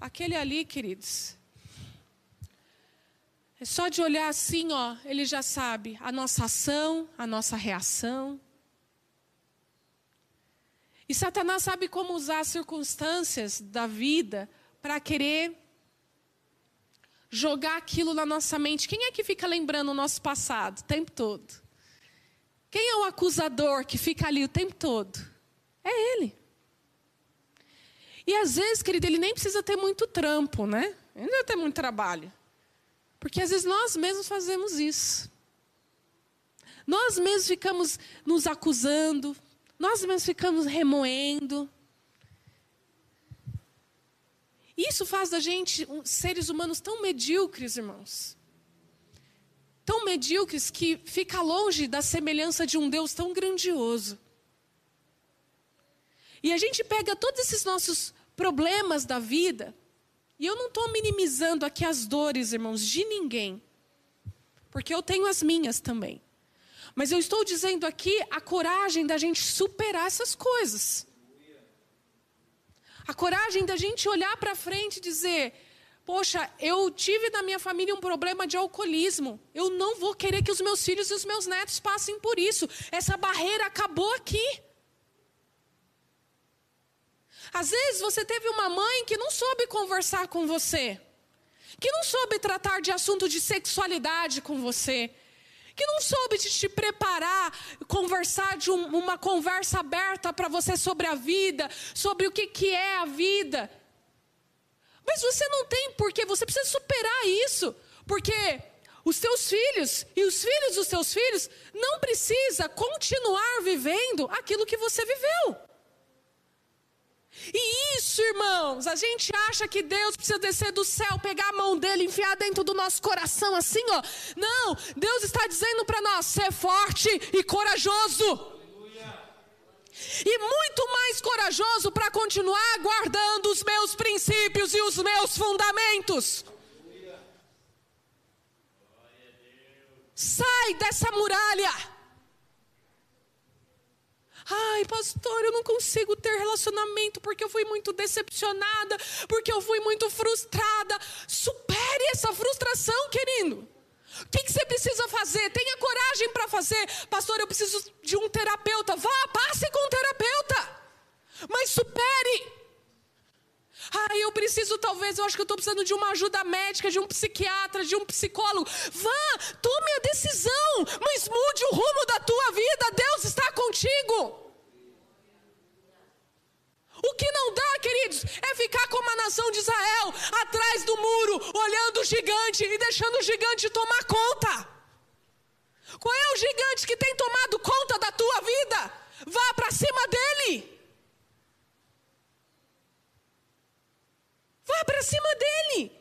aquele ali, queridos. É só de olhar assim, ó, ele já sabe a nossa ação, a nossa reação. E Satanás sabe como usar as circunstâncias da vida para querer jogar aquilo na nossa mente. Quem é que fica lembrando o nosso passado o tempo todo? Quem é o acusador que fica ali o tempo todo? É ele. E às vezes, querido, ele nem precisa ter muito trampo, né? Ele não precisa ter muito trabalho. Porque às vezes nós mesmos fazemos isso. Nós mesmos ficamos nos acusando, nós mesmos ficamos remoendo. Isso faz da gente seres humanos tão medíocres, irmãos. Tão medíocres que fica longe da semelhança de um Deus tão grandioso. E a gente pega todos esses nossos problemas da vida, e eu não estou minimizando aqui as dores, irmãos, de ninguém, porque eu tenho as minhas também. Mas eu estou dizendo aqui a coragem da gente superar essas coisas. A coragem da gente olhar para frente e dizer: Poxa, eu tive na minha família um problema de alcoolismo. Eu não vou querer que os meus filhos e os meus netos passem por isso. Essa barreira acabou aqui. Às vezes você teve uma mãe que não soube conversar com você, que não soube tratar de assunto de sexualidade com você, que não soube de te preparar, conversar de um, uma conversa aberta para você sobre a vida, sobre o que, que é a vida. Mas você não tem porque, você precisa superar isso, porque os seus filhos e os filhos dos seus filhos não precisa continuar vivendo aquilo que você viveu. E isso, irmãos, a gente acha que Deus precisa descer do céu, pegar a mão dele, enfiar dentro do nosso coração assim, ó. Não, Deus está dizendo para nós: ser forte e corajoso. E muito mais corajoso para continuar guardando os meus princípios e os meus fundamentos. Sai dessa muralha. Ai, pastor, eu não consigo ter relacionamento porque eu fui muito decepcionada, porque eu fui muito frustrada. Supere essa frustração, querido. O que, que você precisa fazer? Tenha coragem para fazer. Pastor, eu preciso de um terapeuta. Vá, passe com um terapeuta. Mas supere. Ah, eu preciso, talvez, eu acho que eu estou precisando de uma ajuda médica, de um psiquiatra, de um psicólogo. Vá, tome a decisão, mas mude o rumo da tua vida. Deus está contigo. O que não dá, queridos, é ficar como a nação de Israel, atrás do muro, olhando o gigante e deixando o gigante tomar conta. Qual é o gigante que tem tomado conta da tua vida? Vá para cima dele. Vá para cima dele.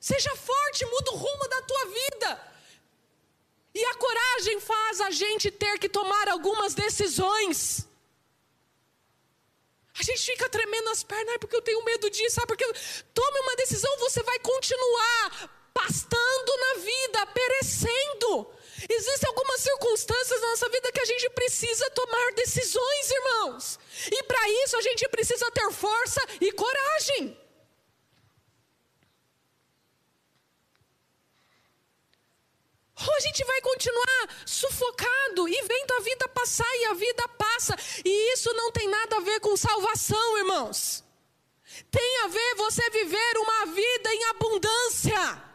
Seja forte, muda o rumo da tua vida. E a coragem faz a gente ter que tomar algumas decisões. A gente fica tremendo as pernas, porque eu tenho medo disso, sabe? Porque tome uma decisão, você vai continuar pastando na vida, perecendo. Existem algumas circunstâncias na nossa vida que a gente precisa tomar decisões, irmãos. E para isso a gente precisa ter força e coragem. Ou a gente vai continuar sufocado e vendo a vida passar e a vida passa. E isso não tem nada a ver com salvação, irmãos. Tem a ver você viver uma vida em abundância.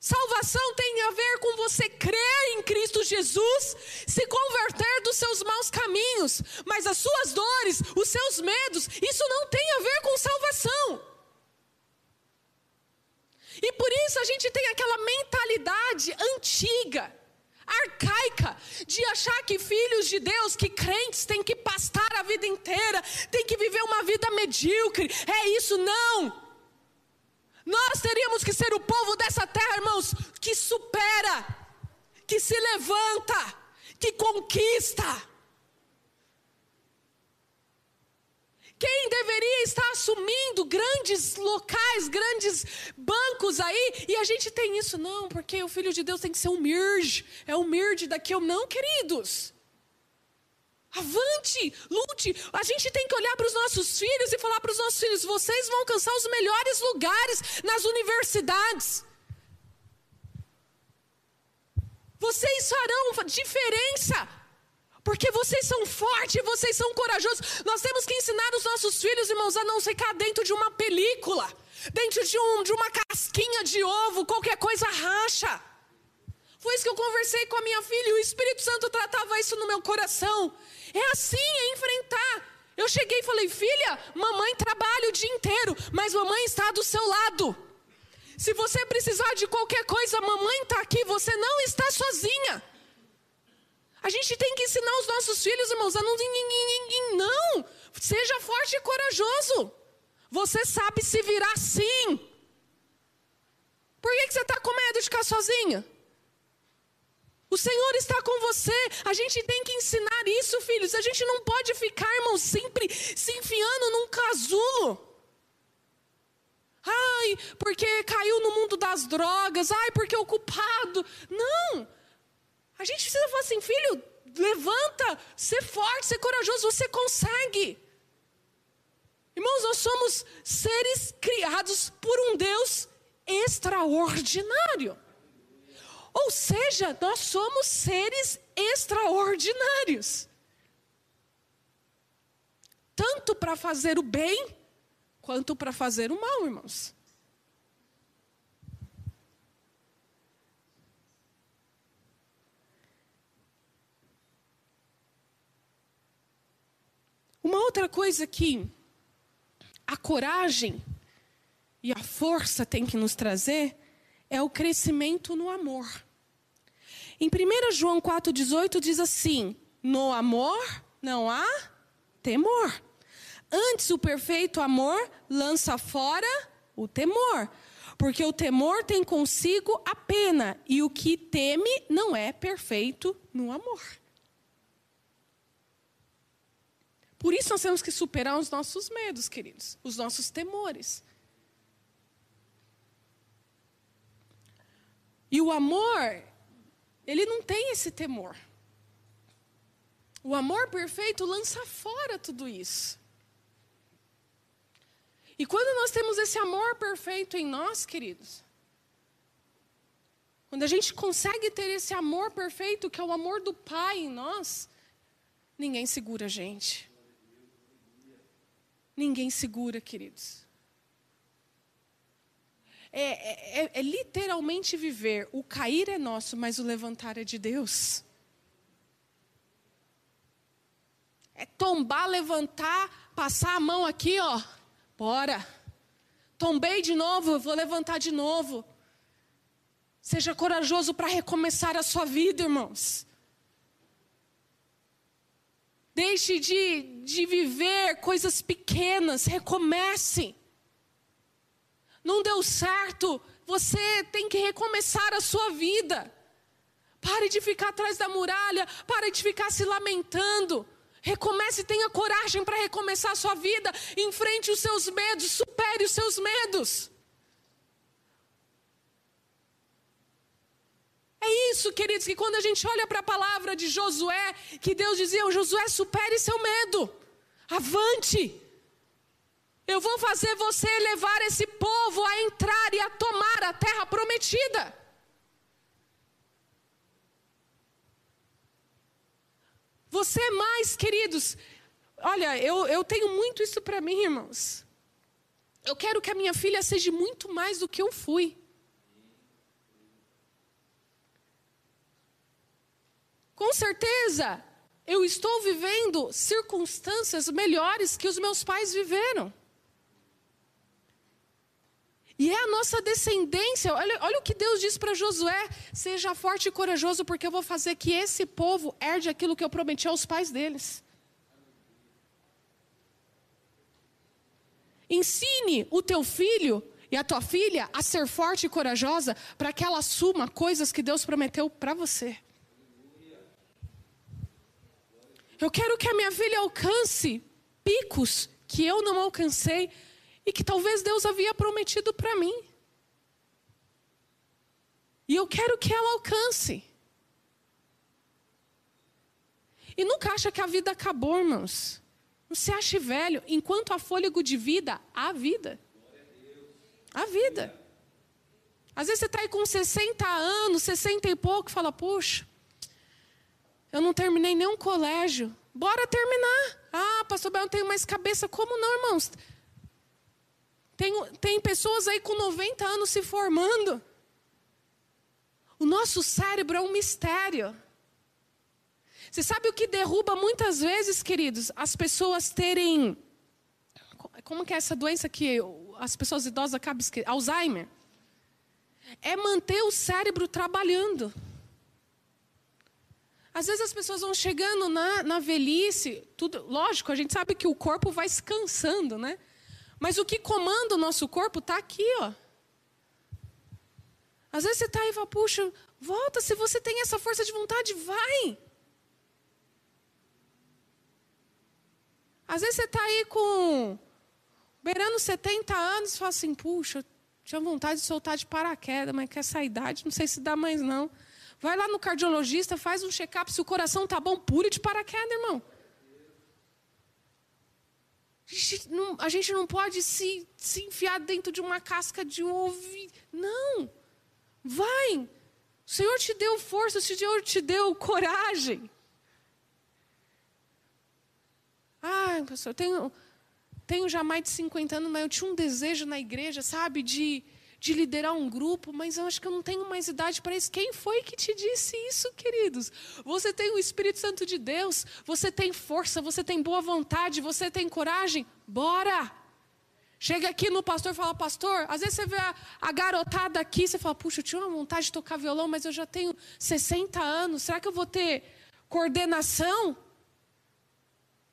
Salvação tem a ver com você crer em Cristo Jesus, se converter dos seus maus caminhos, mas as suas dores, os seus medos, isso não tem a ver com salvação. E por isso a gente tem aquela mentalidade antiga, arcaica, de achar que filhos de Deus, que crentes, têm que pastar a vida inteira, têm que viver uma vida medíocre. É isso, não. Nós teríamos que ser o povo dessa terra, irmãos, que supera, que se levanta, que conquista. Quem deveria estar assumindo grandes locais, grandes bancos aí, e a gente tem isso, não, porque o filho de Deus tem que ser humilde, é humilde daqui ou não, queridos. Avante, lute. A gente tem que olhar para os nossos filhos e falar para os nossos filhos: vocês vão alcançar os melhores lugares nas universidades. Vocês farão diferença. Porque vocês são fortes, vocês são corajosos. Nós temos que ensinar os nossos filhos, irmãos, a não ficar dentro de uma película, dentro de, um, de uma casquinha de ovo, qualquer coisa racha. Foi isso que eu conversei com a minha filha e o Espírito Santo tratava isso no meu coração. É assim, é enfrentar. Eu cheguei e falei, filha, mamãe trabalha o dia inteiro, mas mamãe está do seu lado. Se você precisar de qualquer coisa, mamãe está aqui, você não está sozinha. A gente tem que ensinar os nossos filhos, irmãos, a não. Não! Seja forte e corajoso. Você sabe se virar sim. Por que, você está com medo de ficar sozinha? O Senhor está com você. A gente tem que ensinar isso, filhos. A gente não pode ficar, irmão, sempre se enfiando num casulo. Ai, porque caiu no mundo das drogas. Ai, porque é o culpado. Não. A gente precisa falar assim, filho, levanta, ser forte, ser corajoso, você consegue. Irmãos, nós somos seres criados por um Deus extraordinário. Ou seja, nós somos seres extraordinários. Tanto para fazer o bem, quanto para fazer o mal, irmãos. Uma outra coisa que a coragem e a força tem que nos trazer é o crescimento no amor. Em 1 João 4,18 diz assim: No amor não há temor. Antes, o perfeito amor lança fora o temor, porque o temor tem consigo a pena, e o que teme não é perfeito no amor. Por isso nós temos que superar os nossos medos, queridos, os nossos temores. E o amor, ele não tem esse temor. O amor perfeito lança fora tudo isso. E quando nós temos esse amor perfeito em nós, queridos, quando a gente consegue ter esse amor perfeito, que é o amor do Pai em nós, ninguém segura a gente. Ninguém segura, queridos é, é, é literalmente viver. O cair é nosso, mas o levantar é de Deus. É tombar, levantar, passar a mão aqui, ó. Bora. Tombei de novo, vou levantar de novo. Seja corajoso para recomeçar a sua vida, irmãos. Deixe de, de viver coisas pequenas, recomece não deu certo, você tem que recomeçar a sua vida. Pare de ficar atrás da muralha, pare de ficar se lamentando. Recomece, tenha coragem para recomeçar a sua vida. Enfrente os seus medos, supere os seus medos. É isso, queridos, que quando a gente olha para a palavra de Josué, que Deus dizia: Josué, supere seu medo, avante. Eu vou fazer você levar esse povo a entrar e a tomar a terra prometida. Você mais, queridos, olha, eu, eu tenho muito isso para mim, irmãos. Eu quero que a minha filha seja muito mais do que eu fui. Com certeza, eu estou vivendo circunstâncias melhores que os meus pais viveram. E é a nossa descendência. Olha, olha o que Deus diz para Josué: seja forte e corajoso, porque eu vou fazer que esse povo herde aquilo que eu prometi aos pais deles. Ensine o teu filho e a tua filha a ser forte e corajosa para que ela assuma coisas que Deus prometeu para você. Eu quero que a minha filha alcance picos que eu não alcancei e que talvez Deus havia prometido para mim. E eu quero que ela alcance. E nunca acha que a vida acabou, irmãos. Não se ache velho. Enquanto há fôlego de vida, há vida. Há vida. Às vezes você está aí com 60 anos, 60 e pouco, e fala, puxa, eu não terminei nenhum colégio. Bora terminar. Ah, pastor Bel, não tenho mais cabeça. Como não, irmãos? Tem, tem pessoas aí com 90 anos se formando. O nosso cérebro é um mistério. Você sabe o que derruba muitas vezes, queridos? As pessoas terem. Como que é essa doença que as pessoas idosas acabam esquecendo? Alzheimer. É manter o cérebro trabalhando. Às vezes as pessoas vão chegando na, na velhice, tudo, lógico, a gente sabe que o corpo vai se cansando, né? Mas o que comanda o nosso corpo está aqui, ó. Às vezes você está aí e fala, puxa, volta, se você tem essa força de vontade, vai. Às vezes você está aí com beirando 70 anos e fala assim, puxa, tinha vontade de soltar de paraquedas, mas com essa idade não sei se dá mais não. Vai lá no cardiologista, faz um check-up, se o coração tá bom, pule de paraquedas, irmão. A gente não, a gente não pode se, se enfiar dentro de uma casca de ovo. Não. Vai. O Senhor te deu força, o Senhor te deu coragem. Ah, pastor, eu tenho, tenho já mais de 50 anos, mas eu tinha um desejo na igreja, sabe, de, de liderar um grupo, mas eu acho que eu não tenho mais idade para isso. Quem foi que te disse isso, queridos? Você tem o Espírito Santo de Deus, você tem força, você tem boa vontade, você tem coragem. Bora! Chega aqui no pastor e fala, pastor, às vezes você vê a, a, garotada aqui, você fala, puxa, eu tinha uma vontade de tocar violão, mas eu já tenho 60 anos, será que eu vou ter coordenação?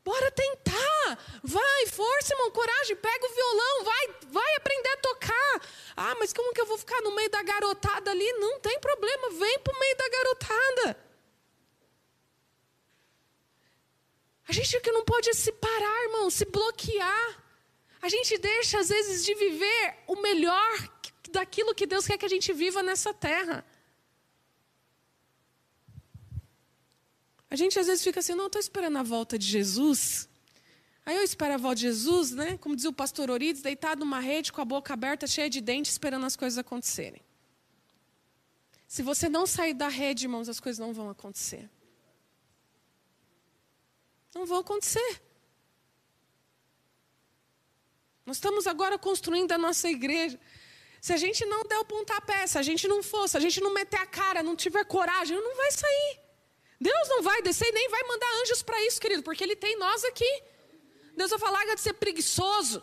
Bora tentar. Vai, força, irmão, coragem, pega o violão, vai, vai aprender a tocar. Ah, mas como que eu vou ficar no meio da garotada ali? Não tem problema, vem para o meio da garotada. A gente que não pode se parar, irmão, se bloquear. A gente deixa, às vezes, de viver o melhor daquilo que Deus quer que a gente viva nessa terra. A gente às vezes fica assim, não, estou esperando a volta de Jesus. Aí eu espero a volta de Jesus, né? Como dizia o pastor Orides, deitado numa rede com a boca aberta, cheia de dentes, esperando as coisas acontecerem. Se você não sair da rede, irmãos, as coisas não vão acontecer. Não vão acontecer. Nós estamos agora construindo a nossa igreja. Se a gente não der o pontapé, se a gente não for, se a gente não meter a cara, não tiver coragem, não vai sair. Deus não vai descer e nem vai mandar anjos para isso, querido, porque Ele tem nós aqui. Deus vai falar de ser preguiçoso.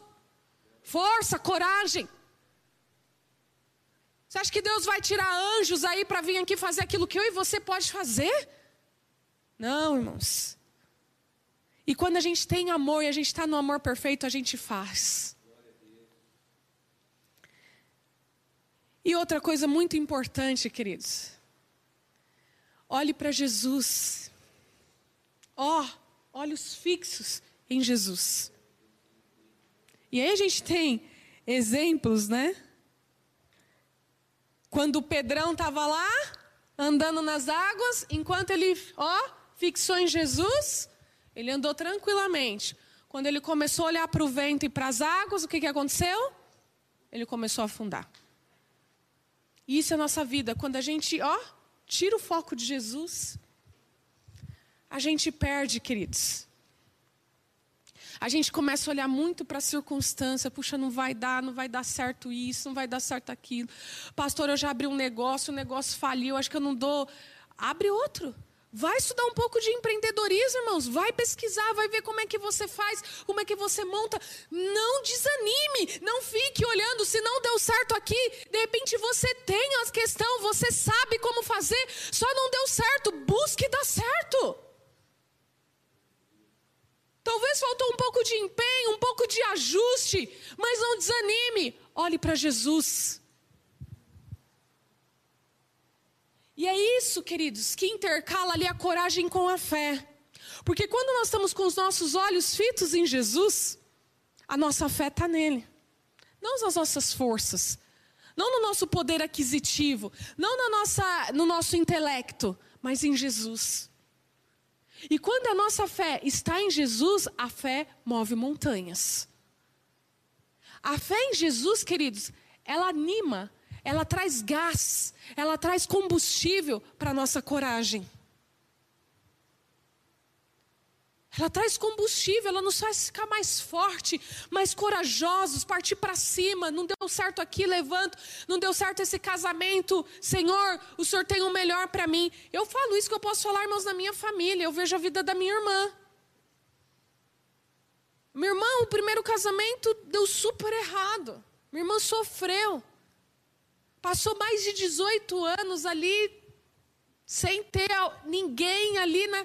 Força, coragem. Você acha que Deus vai tirar anjos aí para vir aqui fazer aquilo que eu e você pode fazer? Não, irmãos. E quando a gente tem amor e a gente está no amor perfeito, a gente faz. E outra coisa muito importante, queridos. Olhe para Jesus. Ó, oh, olhos fixos em Jesus. E aí a gente tem exemplos, né? Quando o Pedrão estava lá, andando nas águas, enquanto ele, ó, fixou em Jesus, ele andou tranquilamente. Quando ele começou a olhar para o vento e para as águas, o que, que aconteceu? Ele começou a afundar. Isso é a nossa vida. Quando a gente, ó, tira o foco de Jesus, a gente perde, queridos. A gente começa a olhar muito para a circunstância, puxa, não vai dar, não vai dar certo isso, não vai dar certo aquilo. Pastor, eu já abri um negócio, o negócio faliu, acho que eu não dou. Abre outro. Vai estudar um pouco de empreendedorismo, irmãos. Vai pesquisar, vai ver como é que você faz, como é que você monta. Não desanime, não fique olhando se não deu certo aqui. De repente você tem a questão, você sabe como fazer, só não deu certo. Busque dar certo. Talvez faltou um pouco de empenho, um pouco de ajuste, mas não desanime. Olhe para Jesus. E é isso, queridos, que intercala ali a coragem com a fé. Porque quando nós estamos com os nossos olhos fitos em Jesus, a nossa fé está nele. Não nas nossas forças, não no nosso poder aquisitivo, não na nossa, no nosso intelecto, mas em Jesus. E quando a nossa fé está em Jesus, a fé move montanhas. A fé em Jesus, queridos, ela anima, ela traz gás, ela traz combustível para a nossa coragem. Ela traz combustível, ela nos faz ficar mais forte, mais corajosos, partir para cima. Não deu certo aqui, levanto. Não deu certo esse casamento. Senhor, o Senhor tem o melhor para mim. Eu falo isso que eu posso falar, irmãos, na minha família. Eu vejo a vida da minha irmã. Meu irmão, o primeiro casamento deu super errado. Minha irmã sofreu. Passou mais de 18 anos ali, sem ter ninguém ali na.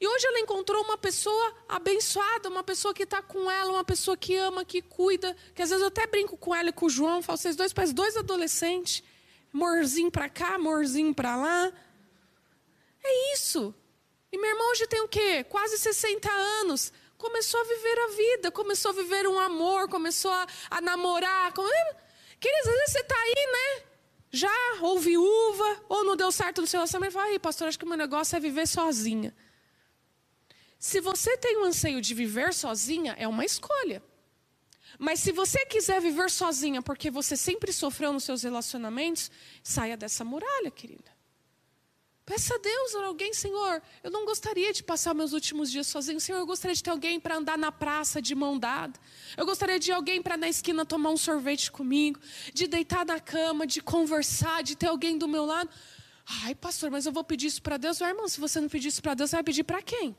E hoje ela encontrou uma pessoa abençoada, uma pessoa que está com ela, uma pessoa que ama, que cuida. Que às vezes eu até brinco com ela e com o João, falo, vocês dois pais, dois adolescentes, amorzinho para cá, amorzinho para lá. É isso. E meu irmão hoje tem o quê? Quase 60 anos. Começou a viver a vida, começou a viver um amor, começou a, a namorar. Queridos, às vezes você está aí, né? Já, ou viúva, ou não deu certo no seu relacionamento. Fala, aí, pastor, acho que o meu negócio é viver sozinha. Se você tem o anseio de viver sozinha, é uma escolha. Mas se você quiser viver sozinha porque você sempre sofreu nos seus relacionamentos, saia dessa muralha, querida. Peça a Deus a alguém, Senhor. Eu não gostaria de passar meus últimos dias sozinho. Senhor, eu gostaria de ter alguém para andar na praça de mão dada. Eu gostaria de alguém para na esquina tomar um sorvete comigo, de deitar na cama, de conversar, de ter alguém do meu lado. Ai, pastor, mas eu vou pedir isso para Deus. Oh, irmão, se você não pedir isso para Deus, você vai pedir para quem?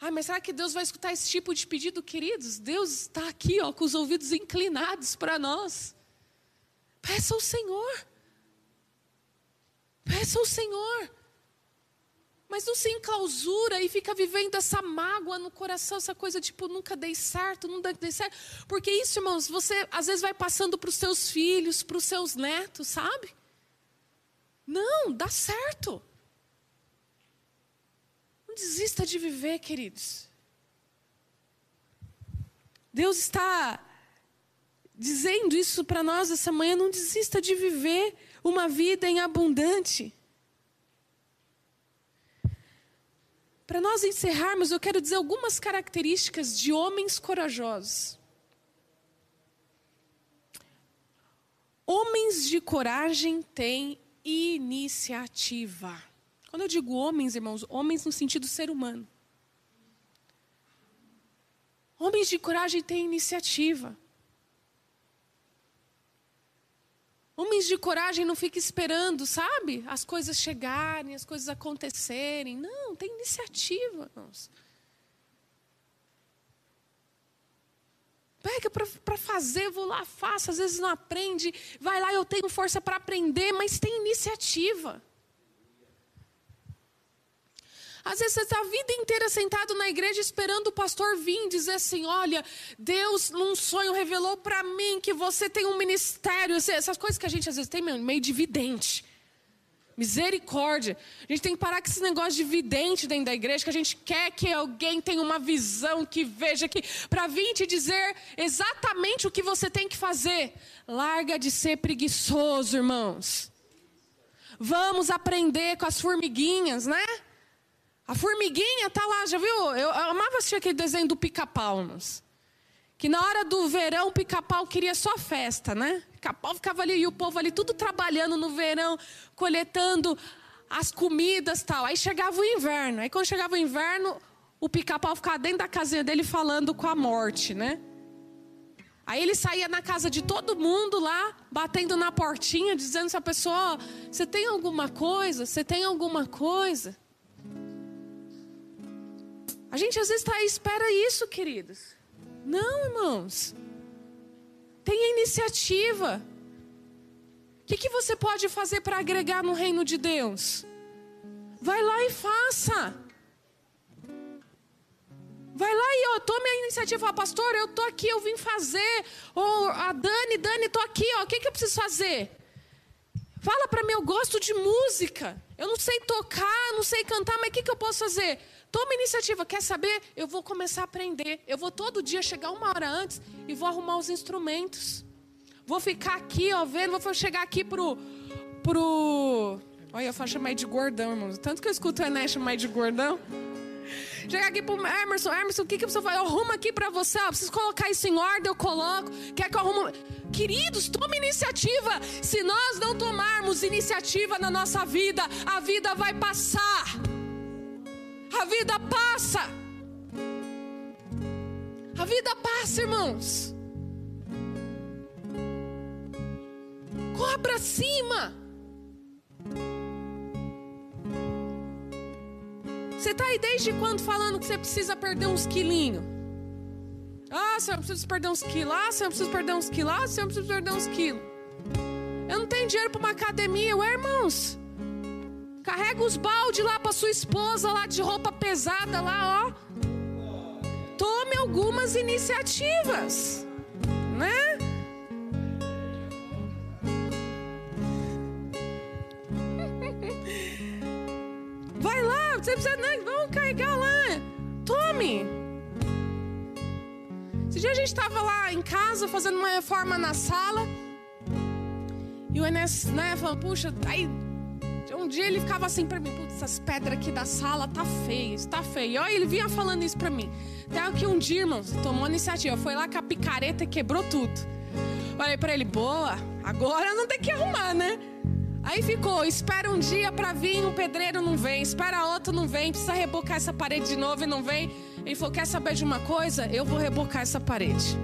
Ah, mas será que Deus vai escutar esse tipo de pedido, queridos? Deus está aqui, ó, com os ouvidos inclinados para nós. Peça ao Senhor. Peça ao Senhor. Mas não se enclausura e fica vivendo essa mágoa no coração, essa coisa tipo, nunca dei certo, nunca dei certo. Porque isso, irmãos, você às vezes vai passando para os seus filhos, para os seus netos, sabe? Não, dá certo desista de viver, queridos. Deus está dizendo isso para nós essa manhã. Não desista de viver uma vida em abundante. Para nós encerrarmos, eu quero dizer algumas características de homens corajosos. Homens de coragem têm iniciativa. Quando eu digo homens, irmãos, homens no sentido ser humano. Homens de coragem têm iniciativa. Homens de coragem não ficam esperando, sabe? As coisas chegarem, as coisas acontecerem. Não, tem iniciativa, irmãos. Pega para fazer, vou lá, faço. Às vezes não aprende, vai lá, eu tenho força para aprender, mas tem iniciativa. Às vezes você está a vida inteira sentado na igreja esperando o pastor vir dizer assim: olha, Deus num sonho revelou para mim que você tem um ministério. Essas coisas que a gente às vezes tem meio de vidente. Misericórdia. A gente tem que parar com esse negócio de vidente dentro da igreja, que a gente quer que alguém tenha uma visão, que veja que para vir te dizer exatamente o que você tem que fazer. Larga de ser preguiçoso, irmãos. Vamos aprender com as formiguinhas, né? A formiguinha tá lá, já viu? Eu, amava assistir aquele desenho do pica-pau. Que na hora do verão, o pica-pau queria só festa, né? O pica-pau ficava ali e o povo ali tudo trabalhando no verão, coletando as comidas tal. Aí chegava o inverno. Aí quando chegava o inverno, o pica-pau ficava dentro da casinha dele falando com a morte, né? Aí ele saía na casa de todo mundo lá, batendo na portinha, dizendo se pessoa, você tem alguma coisa? Você tem alguma coisa? A gente às vezes está aí, espera isso, queridos. Não, irmãos. Tenha iniciativa. O que, que você pode fazer para agregar no reino de Deus? Vai lá e faça. Vai lá e ó, tome a iniciativa. Fala, pastor, eu tô aqui, eu vim fazer. Ou a Dani, Dani, tô aqui, ó. O que, que eu preciso fazer? Fala para mim, eu gosto de música. Eu não sei tocar, não sei cantar, mas o que, que eu posso fazer? Toma iniciativa. Quer saber? Eu vou começar a aprender. Eu vou todo dia chegar uma hora antes e vou arrumar os instrumentos. Vou ficar aqui, ó, vendo. Vou chegar aqui pro. pro... Olha, eu falo chamar de gordão, irmão. Tanto que eu escuto o Ené chamar de gordão. Chegar aqui pro Emerson, Emerson, o que, que preciso fazer? Eu arrumo aqui para você, ó, preciso colocar isso em ordem, eu coloco. Quer que eu arrumo? Queridos, tome iniciativa. Se nós não tomarmos iniciativa na nossa vida, a vida vai passar. A vida passa. A vida passa, irmãos. Corra para cima. Você está aí desde quando falando que você precisa perder uns quilinhos? Ah, eu preciso perder uns quilos. Ah, eu preciso perder uns quilos. Ah, eu preciso perder uns quilos. Eu não tenho dinheiro para uma academia. Ué, irmãos, carrega os baldes lá para sua esposa, lá de roupa pesada, lá, ó. Tome algumas iniciativas, né? Vai lá, você precisa. Não, vamos carregar lá. Tome. Esse dia a gente estava lá em casa fazendo uma reforma na sala. E o Enes, né, falando, puxa, aí. Um dia ele ficava assim pra mim, putz, essas pedras aqui da sala tá feias, tá feio. Olha, ele vinha falando isso pra mim. Até que um dia, irmãos, tomou a iniciativa, foi lá com a picareta e quebrou tudo. Falei pra ele, boa, agora não tem que arrumar, né? Aí ficou, espera um dia para vir, um pedreiro não vem, espera outro não vem, precisa rebocar essa parede de novo e não vem. Ele falou: quer saber de uma coisa? Eu vou rebocar essa parede.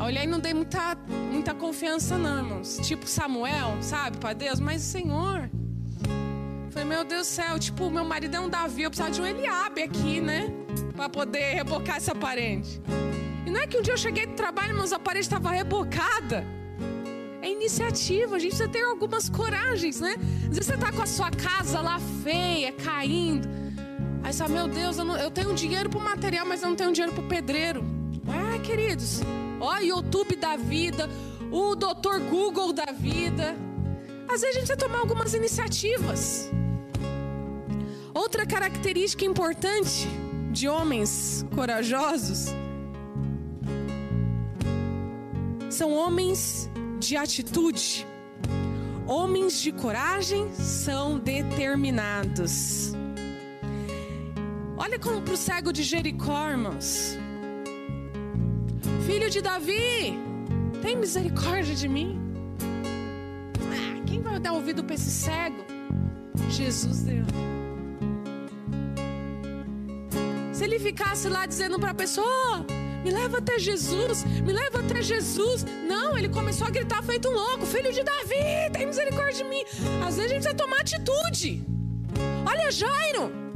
Eu olhei e não dei muita, muita confiança, não, irmãos. Tipo Samuel, sabe, para Deus, mas Senhor. Falei, meu Deus do céu, tipo, meu marido é um Davi, eu precisava de um Eliabe aqui, né? Para poder rebocar essa parede. E não é que um dia eu cheguei do trabalho, mas a parede estava rebocada. É iniciativa, a gente precisa ter algumas coragens, né? Às vezes você está com a sua casa lá feia, caindo. Aí você fala, meu Deus, eu, não, eu tenho dinheiro para o material, mas eu não tenho dinheiro para o pedreiro. Ah, queridos, ó, YouTube da vida, o doutor Google da vida. Às vezes a gente precisa tomar algumas iniciativas. Outra característica importante de homens corajosos são homens de atitude. Homens de coragem são determinados. Olha como para o cego de Jericó, irmãos. Filho de Davi, tem misericórdia de mim. Ah, quem vai dar ouvido para esse cego? Jesus deu. Se ele ficasse lá dizendo para a pessoa, me leva até Jesus, me leva até Jesus. Não, ele começou a gritar feito um louco: Filho de Davi, tem misericórdia de mim. Às vezes a gente precisa tomar atitude. Olha Jairo.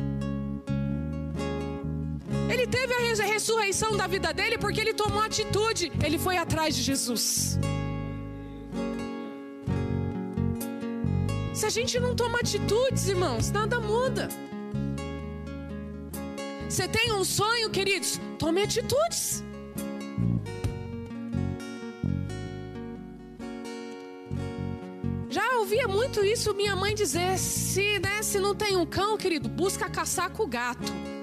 Ele teve a ressurreição da vida dele porque ele tomou atitude. Ele foi atrás de Jesus. Se a gente não toma atitudes, irmãos, nada muda. Você tem um sonho, queridos? Tome atitudes. Já ouvia muito isso minha mãe dizer: se, né, se não tem um cão, querido, busca caçar com o gato.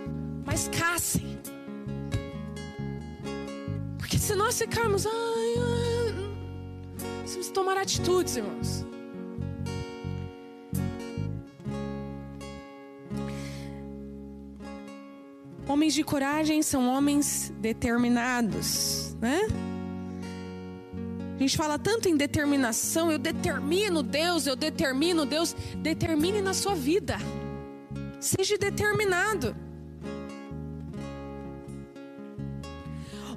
Mas caçem. Porque se nós ficarmos. Ai, ai, precisamos tomar atitudes, irmãos. Homens de coragem são homens determinados, né? A gente fala tanto em determinação, eu determino Deus, eu determino Deus. Determine na sua vida. Seja determinado.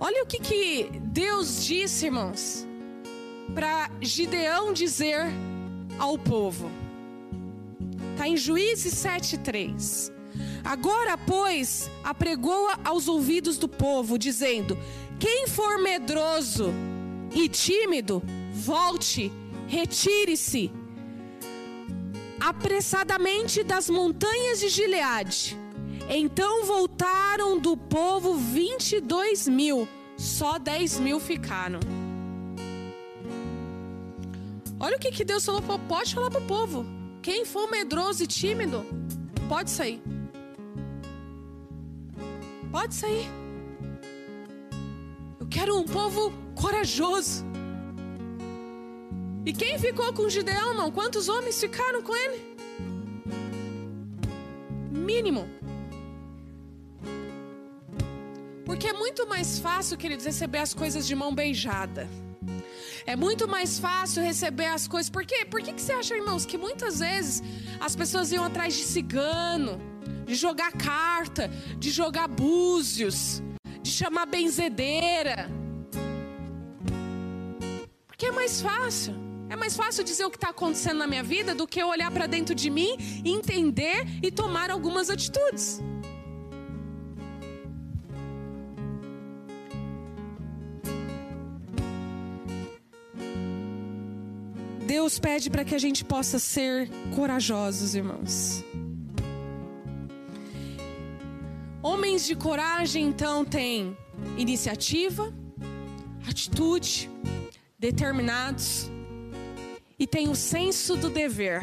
Olha o que, que Deus disse, irmãos, para Gideão dizer ao povo. Está em Juízes 7,3. Agora, pois, apregoa aos ouvidos do povo, dizendo: Quem for medroso e tímido, volte, retire-se apressadamente das montanhas de Gileade. Então voltaram do povo 22 mil, só 10 mil ficaram. Olha o que, que Deus falou, pode falar para o povo. Quem for medroso e tímido, pode sair. Pode sair. Eu quero um povo corajoso. E quem ficou com Gideão, irmão? Quantos homens ficaram com ele? Mínimo. Porque é muito mais fácil, queridos, receber as coisas de mão beijada. É muito mais fácil receber as coisas. Por quê? Por que, que você acha, irmãos, que muitas vezes as pessoas iam atrás de cigano, de jogar carta, de jogar búzios, de chamar benzedeira? Porque é mais fácil. É mais fácil dizer o que está acontecendo na minha vida do que eu olhar para dentro de mim, entender e tomar algumas atitudes. Deus pede para que a gente possa ser corajosos, irmãos. Homens de coragem, então, têm iniciativa, atitude, determinados e têm o senso do dever.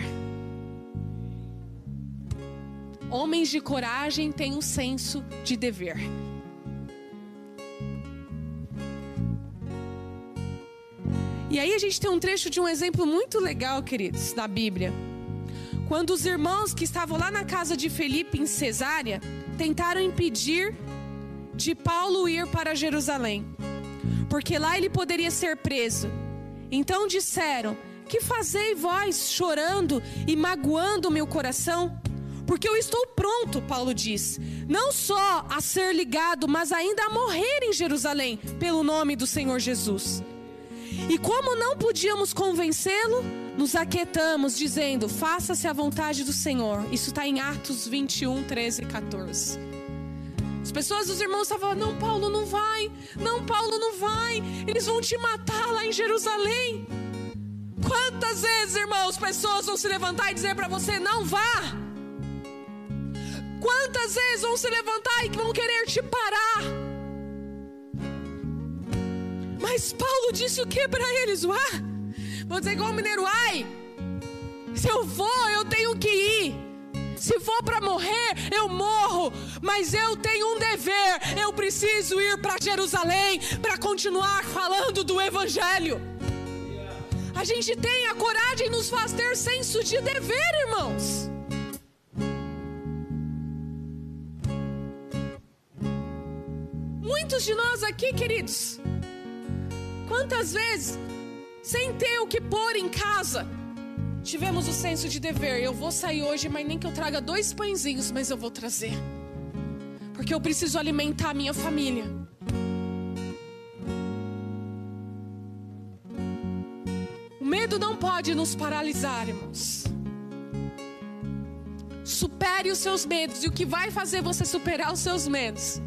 Homens de coragem têm o senso de dever. E aí a gente tem um trecho de um exemplo muito legal, queridos, da Bíblia. Quando os irmãos que estavam lá na casa de Felipe em Cesárea tentaram impedir de Paulo ir para Jerusalém, porque lá ele poderia ser preso. Então disseram: Que fazei vós chorando e magoando o meu coração? Porque eu estou pronto, Paulo diz, não só a ser ligado, mas ainda a morrer em Jerusalém, pelo nome do Senhor Jesus. E como não podíamos convencê-lo, nos aquietamos, dizendo: Faça-se a vontade do Senhor. Isso está em Atos 21, 13 e 14. As pessoas, os irmãos estavam falando: Não, Paulo não vai. Não, Paulo não vai. Eles vão te matar lá em Jerusalém. Quantas vezes, irmãos, pessoas vão se levantar e dizer para você: Não vá. Quantas vezes vão se levantar e vão querer te parar? Mas Paulo disse o que para eles? Uá, vou dizer igual o mineiro, ai, se eu vou, eu tenho que ir. Se for para morrer, eu morro, mas eu tenho um dever. Eu preciso ir para Jerusalém para continuar falando do Evangelho. A gente tem a coragem, nos faz ter senso de dever, irmãos. Muitos de nós aqui, queridos, quantas vezes, sem ter o que pôr em casa, tivemos o senso de dever. Eu vou sair hoje, mas nem que eu traga dois pãezinhos, mas eu vou trazer, porque eu preciso alimentar a minha família. O medo não pode nos paralisar, irmãos. Supere os seus medos, e o que vai fazer você superar os seus medos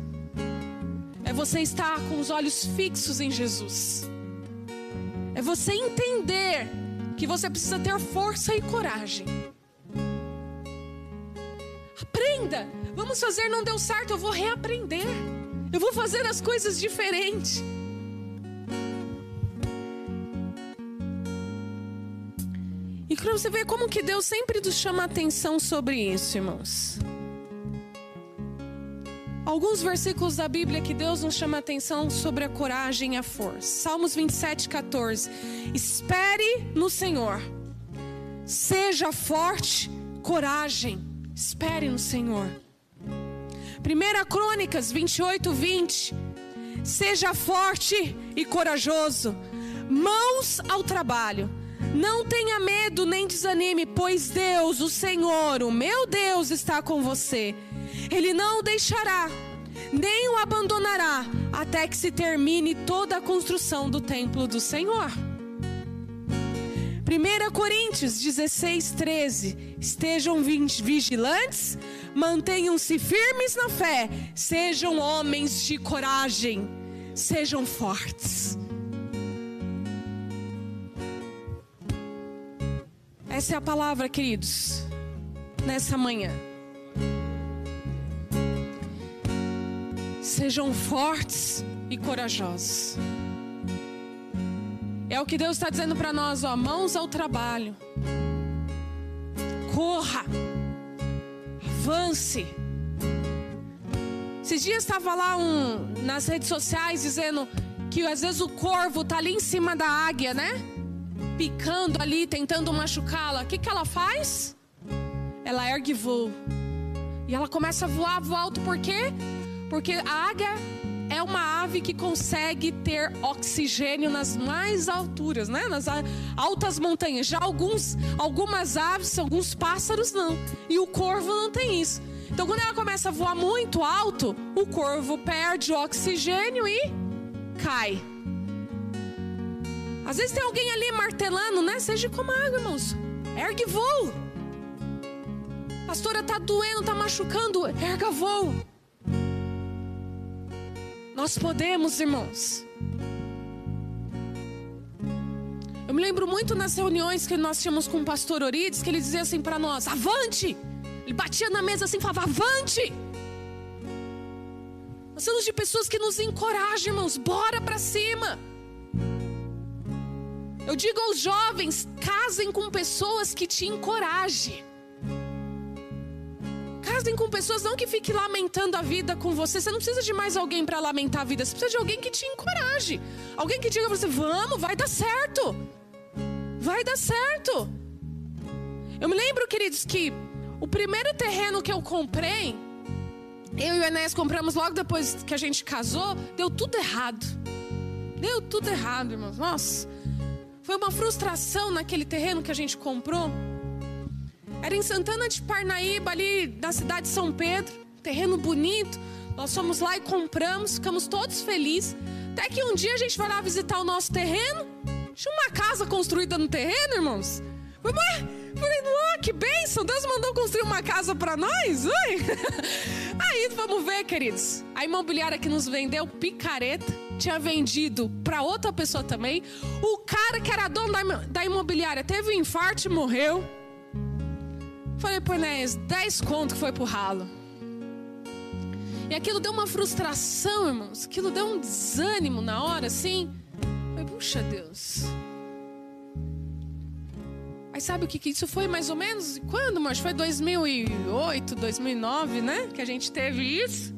é você estar com os olhos fixos em Jesus. É você entender que você precisa ter força e coragem. Aprenda. Vamos fazer, não deu certo, eu vou reaprender. Eu vou fazer as coisas diferentes. E você ver como que Deus sempre nos chama atenção sobre isso, irmãos. Alguns versículos da Bíblia que Deus nos chama atenção sobre a coragem e a força. Salmos 27, 14. Espere no Senhor. Seja forte, coragem. Espere no Senhor. 1 Crônicas 28, 20. Seja forte e corajoso. Mãos ao trabalho. Não tenha medo nem desanime, pois Deus, o Senhor, o meu Deus, está com você. Ele não o deixará, nem o abandonará, até que se termine toda a construção do templo do Senhor. 1 Coríntios 16, 13. Estejam vigilantes, mantenham-se firmes na fé, sejam homens de coragem, sejam fortes. Essa é a palavra, queridos, nessa manhã. Sejam fortes e corajosos. É o que Deus está dizendo para nós, ó, mãos ao trabalho. Corra, avance, Esses dias estava lá um, nas redes sociais dizendo que às vezes o corvo tá ali em cima da águia, né? Picando ali, tentando machucá-la. O que, que ela faz? Ela ergue voo. E ela começa a voar, voar alto, por quê? Porque a águia é uma ave que consegue ter oxigênio nas mais alturas, né? Nas altas montanhas. Já alguns, algumas aves, alguns pássaros não. E o corvo não tem isso. Então, quando ela começa a voar muito alto, o corvo perde o oxigênio e cai. Às vezes tem alguém ali martelando, né? Seja como água, irmãos. Ergue voo. Pastora, tá doendo, tá machucando. Erga voo. Nós podemos, irmãos. Eu me lembro muito nas reuniões que nós tínhamos com o pastor Orides, que ele dizia assim para nós: avante! Ele batia na mesa assim e falava: avante! Nós somos de pessoas que nos encorajam, irmãos, bora para cima. Eu digo aos jovens: casem com pessoas que te encorajem. Com pessoas não que fiquem lamentando a vida com você. Você não precisa de mais alguém para lamentar a vida. Você precisa de alguém que te encoraje. Alguém que diga para você: vamos, vai dar certo. Vai dar certo. Eu me lembro, queridos, que o primeiro terreno que eu comprei, eu e o Enéas compramos logo depois que a gente casou, deu tudo errado. Deu tudo errado, irmãos. Nossa, foi uma frustração naquele terreno que a gente comprou. Era em Santana de Parnaíba, ali na cidade de São Pedro. Terreno bonito. Nós fomos lá e compramos, ficamos todos felizes. Até que um dia a gente vai lá visitar o nosso terreno. Tinha uma casa construída no terreno, irmãos. Falei, falei ah, que bênção, Deus mandou construir uma casa para nós? Ui. Aí vamos ver, queridos. A imobiliária que nos vendeu picareta tinha vendido para outra pessoa também. O cara que era dono da imobiliária teve um infarto e morreu. Falei pro Enéas, 10 conto que foi pro ralo. E aquilo deu uma frustração, irmãos. Aquilo deu um desânimo na hora, assim. Falei, puxa Deus. Aí sabe o que, que isso foi mais ou menos? Quando, mas foi 2008, 2009, né? Que a gente teve isso.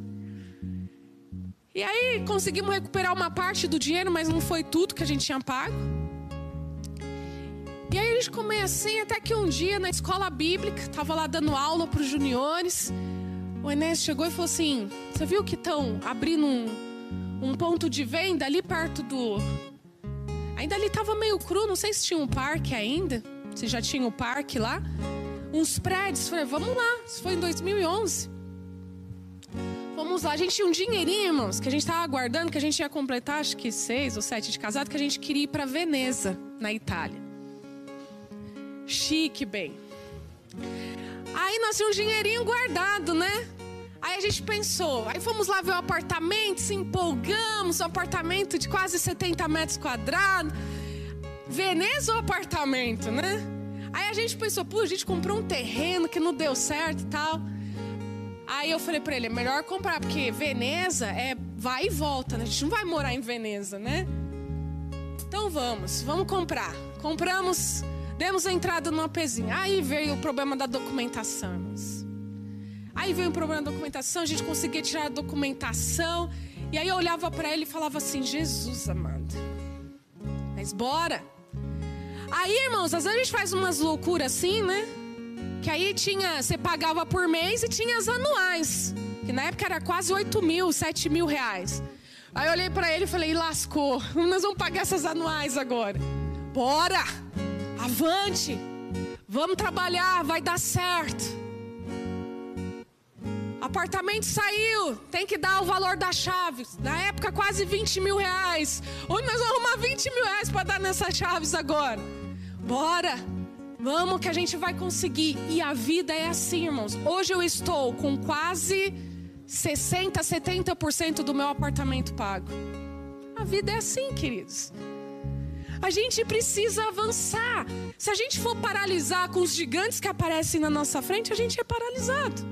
E aí conseguimos recuperar uma parte do dinheiro, mas não foi tudo que a gente tinha pago. E aí começa assim, até que um dia na escola bíblica, tava lá dando aula para os juniores. O Enéas chegou e falou assim: Você viu que estão abrindo um, um ponto de venda ali perto do. Ainda ali tava meio cru, não sei se tinha um parque ainda. Se já tinha o um parque lá. Uns prédios. Falei, vamos lá. Isso foi em 2011. Vamos lá, a gente tinha um dinheirinho, irmãos, que a gente estava aguardando, que a gente ia completar, acho que seis ou sete de casado, que a gente queria ir para Veneza, na Itália. Chique, bem. Aí nós tínhamos um dinheirinho guardado, né? Aí a gente pensou, aí fomos lá ver o apartamento, se empolgamos, um apartamento de quase 70 metros quadrados. Veneza ou apartamento, né? Aí a gente pensou, pô, a gente comprou um terreno que não deu certo e tal. Aí eu falei para ele, é melhor comprar, porque Veneza é vai e volta, né? A gente não vai morar em Veneza, né? Então vamos, vamos comprar. Compramos Demos a entrada numa pezinha. Aí veio o problema da documentação, irmãos. Aí veio o problema da documentação, a gente conseguia tirar a documentação. E aí eu olhava para ele e falava assim: Jesus amado. Mas bora. Aí, irmãos, às vezes a gente faz umas loucuras assim, né? Que aí tinha, você pagava por mês e tinha as anuais. Que na época era quase 8 mil, 7 mil reais. Aí eu olhei para ele e falei: lascou, nós vamos pagar essas anuais agora. Bora! Avante, vamos trabalhar, vai dar certo. Apartamento saiu, tem que dar o valor da chave. Na época, quase 20 mil reais. Onde nós vamos arrumar 20 mil reais para dar nessas chaves agora? Bora, vamos que a gente vai conseguir. E a vida é assim, irmãos. Hoje eu estou com quase 60, 70% do meu apartamento pago. A vida é assim, queridos. A gente precisa avançar. Se a gente for paralisar com os gigantes que aparecem na nossa frente, a gente é paralisado.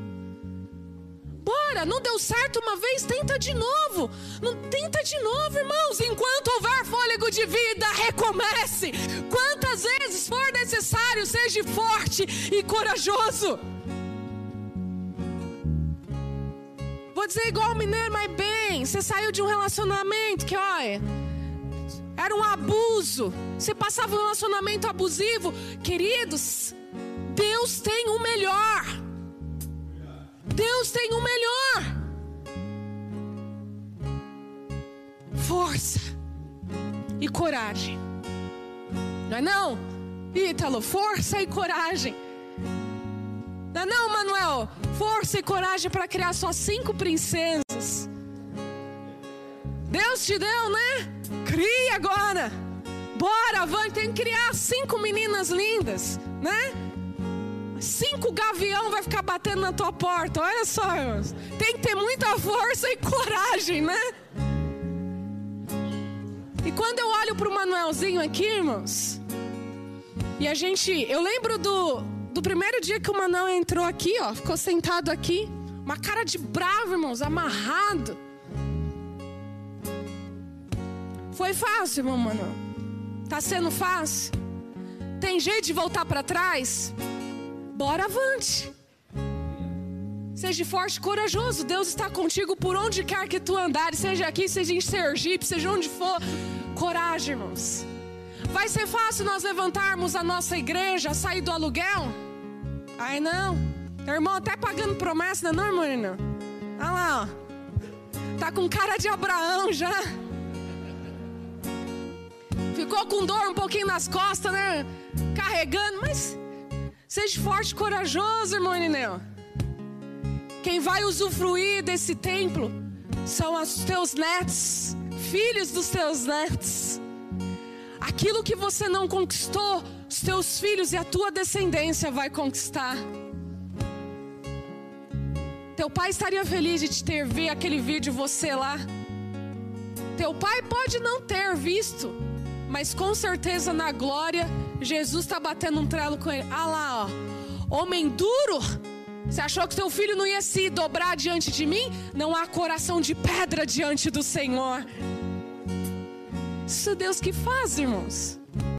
Bora, não deu certo uma vez, tenta de novo. Não tenta de novo, irmãos. Enquanto houver fôlego de vida, recomece. Quantas vezes for necessário, seja forte e corajoso. vou dizer igual o mineiro, mas bem, você saiu de um relacionamento que, olha, era um abuso. Você passava um relacionamento abusivo. Queridos, Deus tem o melhor. Deus tem o melhor. Força e coragem. Não é não? Ítalo, força e coragem. Não é não, Manuel? Força e coragem para criar só cinco princesas. Deus te deu, né? Crie agora. Bora, vai, tem que criar cinco meninas lindas, né? Cinco gavião vai ficar batendo na tua porta. Olha só, irmãos. Tem que ter muita força e coragem, né? E quando eu olho para o Manuelzinho aqui, irmãos, e a gente, eu lembro do, do primeiro dia que o Manuel entrou aqui, ó, ficou sentado aqui, uma cara de bravo, irmãos, amarrado. Foi fácil, irmão Manuel? Tá sendo fácil? Tem jeito de voltar para trás? Bora avante. Seja forte e corajoso. Deus está contigo por onde quer que tu andares, seja aqui, seja em Sergipe, seja onde for. Coragem, irmãos. Vai ser fácil nós levantarmos a nossa igreja, sair do aluguel? Ai não. Irmão, até pagando promessa, não, irmão? Não. Olha lá, ó. Tá com cara de Abraão já. Ficou com dor um pouquinho nas costas, né? Carregando, mas seja forte e corajoso, irmão Nineu. Quem vai usufruir desse templo são os teus netos, filhos dos teus netos. Aquilo que você não conquistou, os teus filhos e a tua descendência vai conquistar. Teu pai estaria feliz de te ter ver aquele vídeo você lá. Teu pai pode não ter visto, mas com certeza na glória, Jesus está batendo um trelo com ele. Ah lá, ó. Homem duro. Você achou que teu filho não ia se dobrar diante de mim? Não há coração de pedra diante do Senhor. Isso é Deus que faz, irmãos.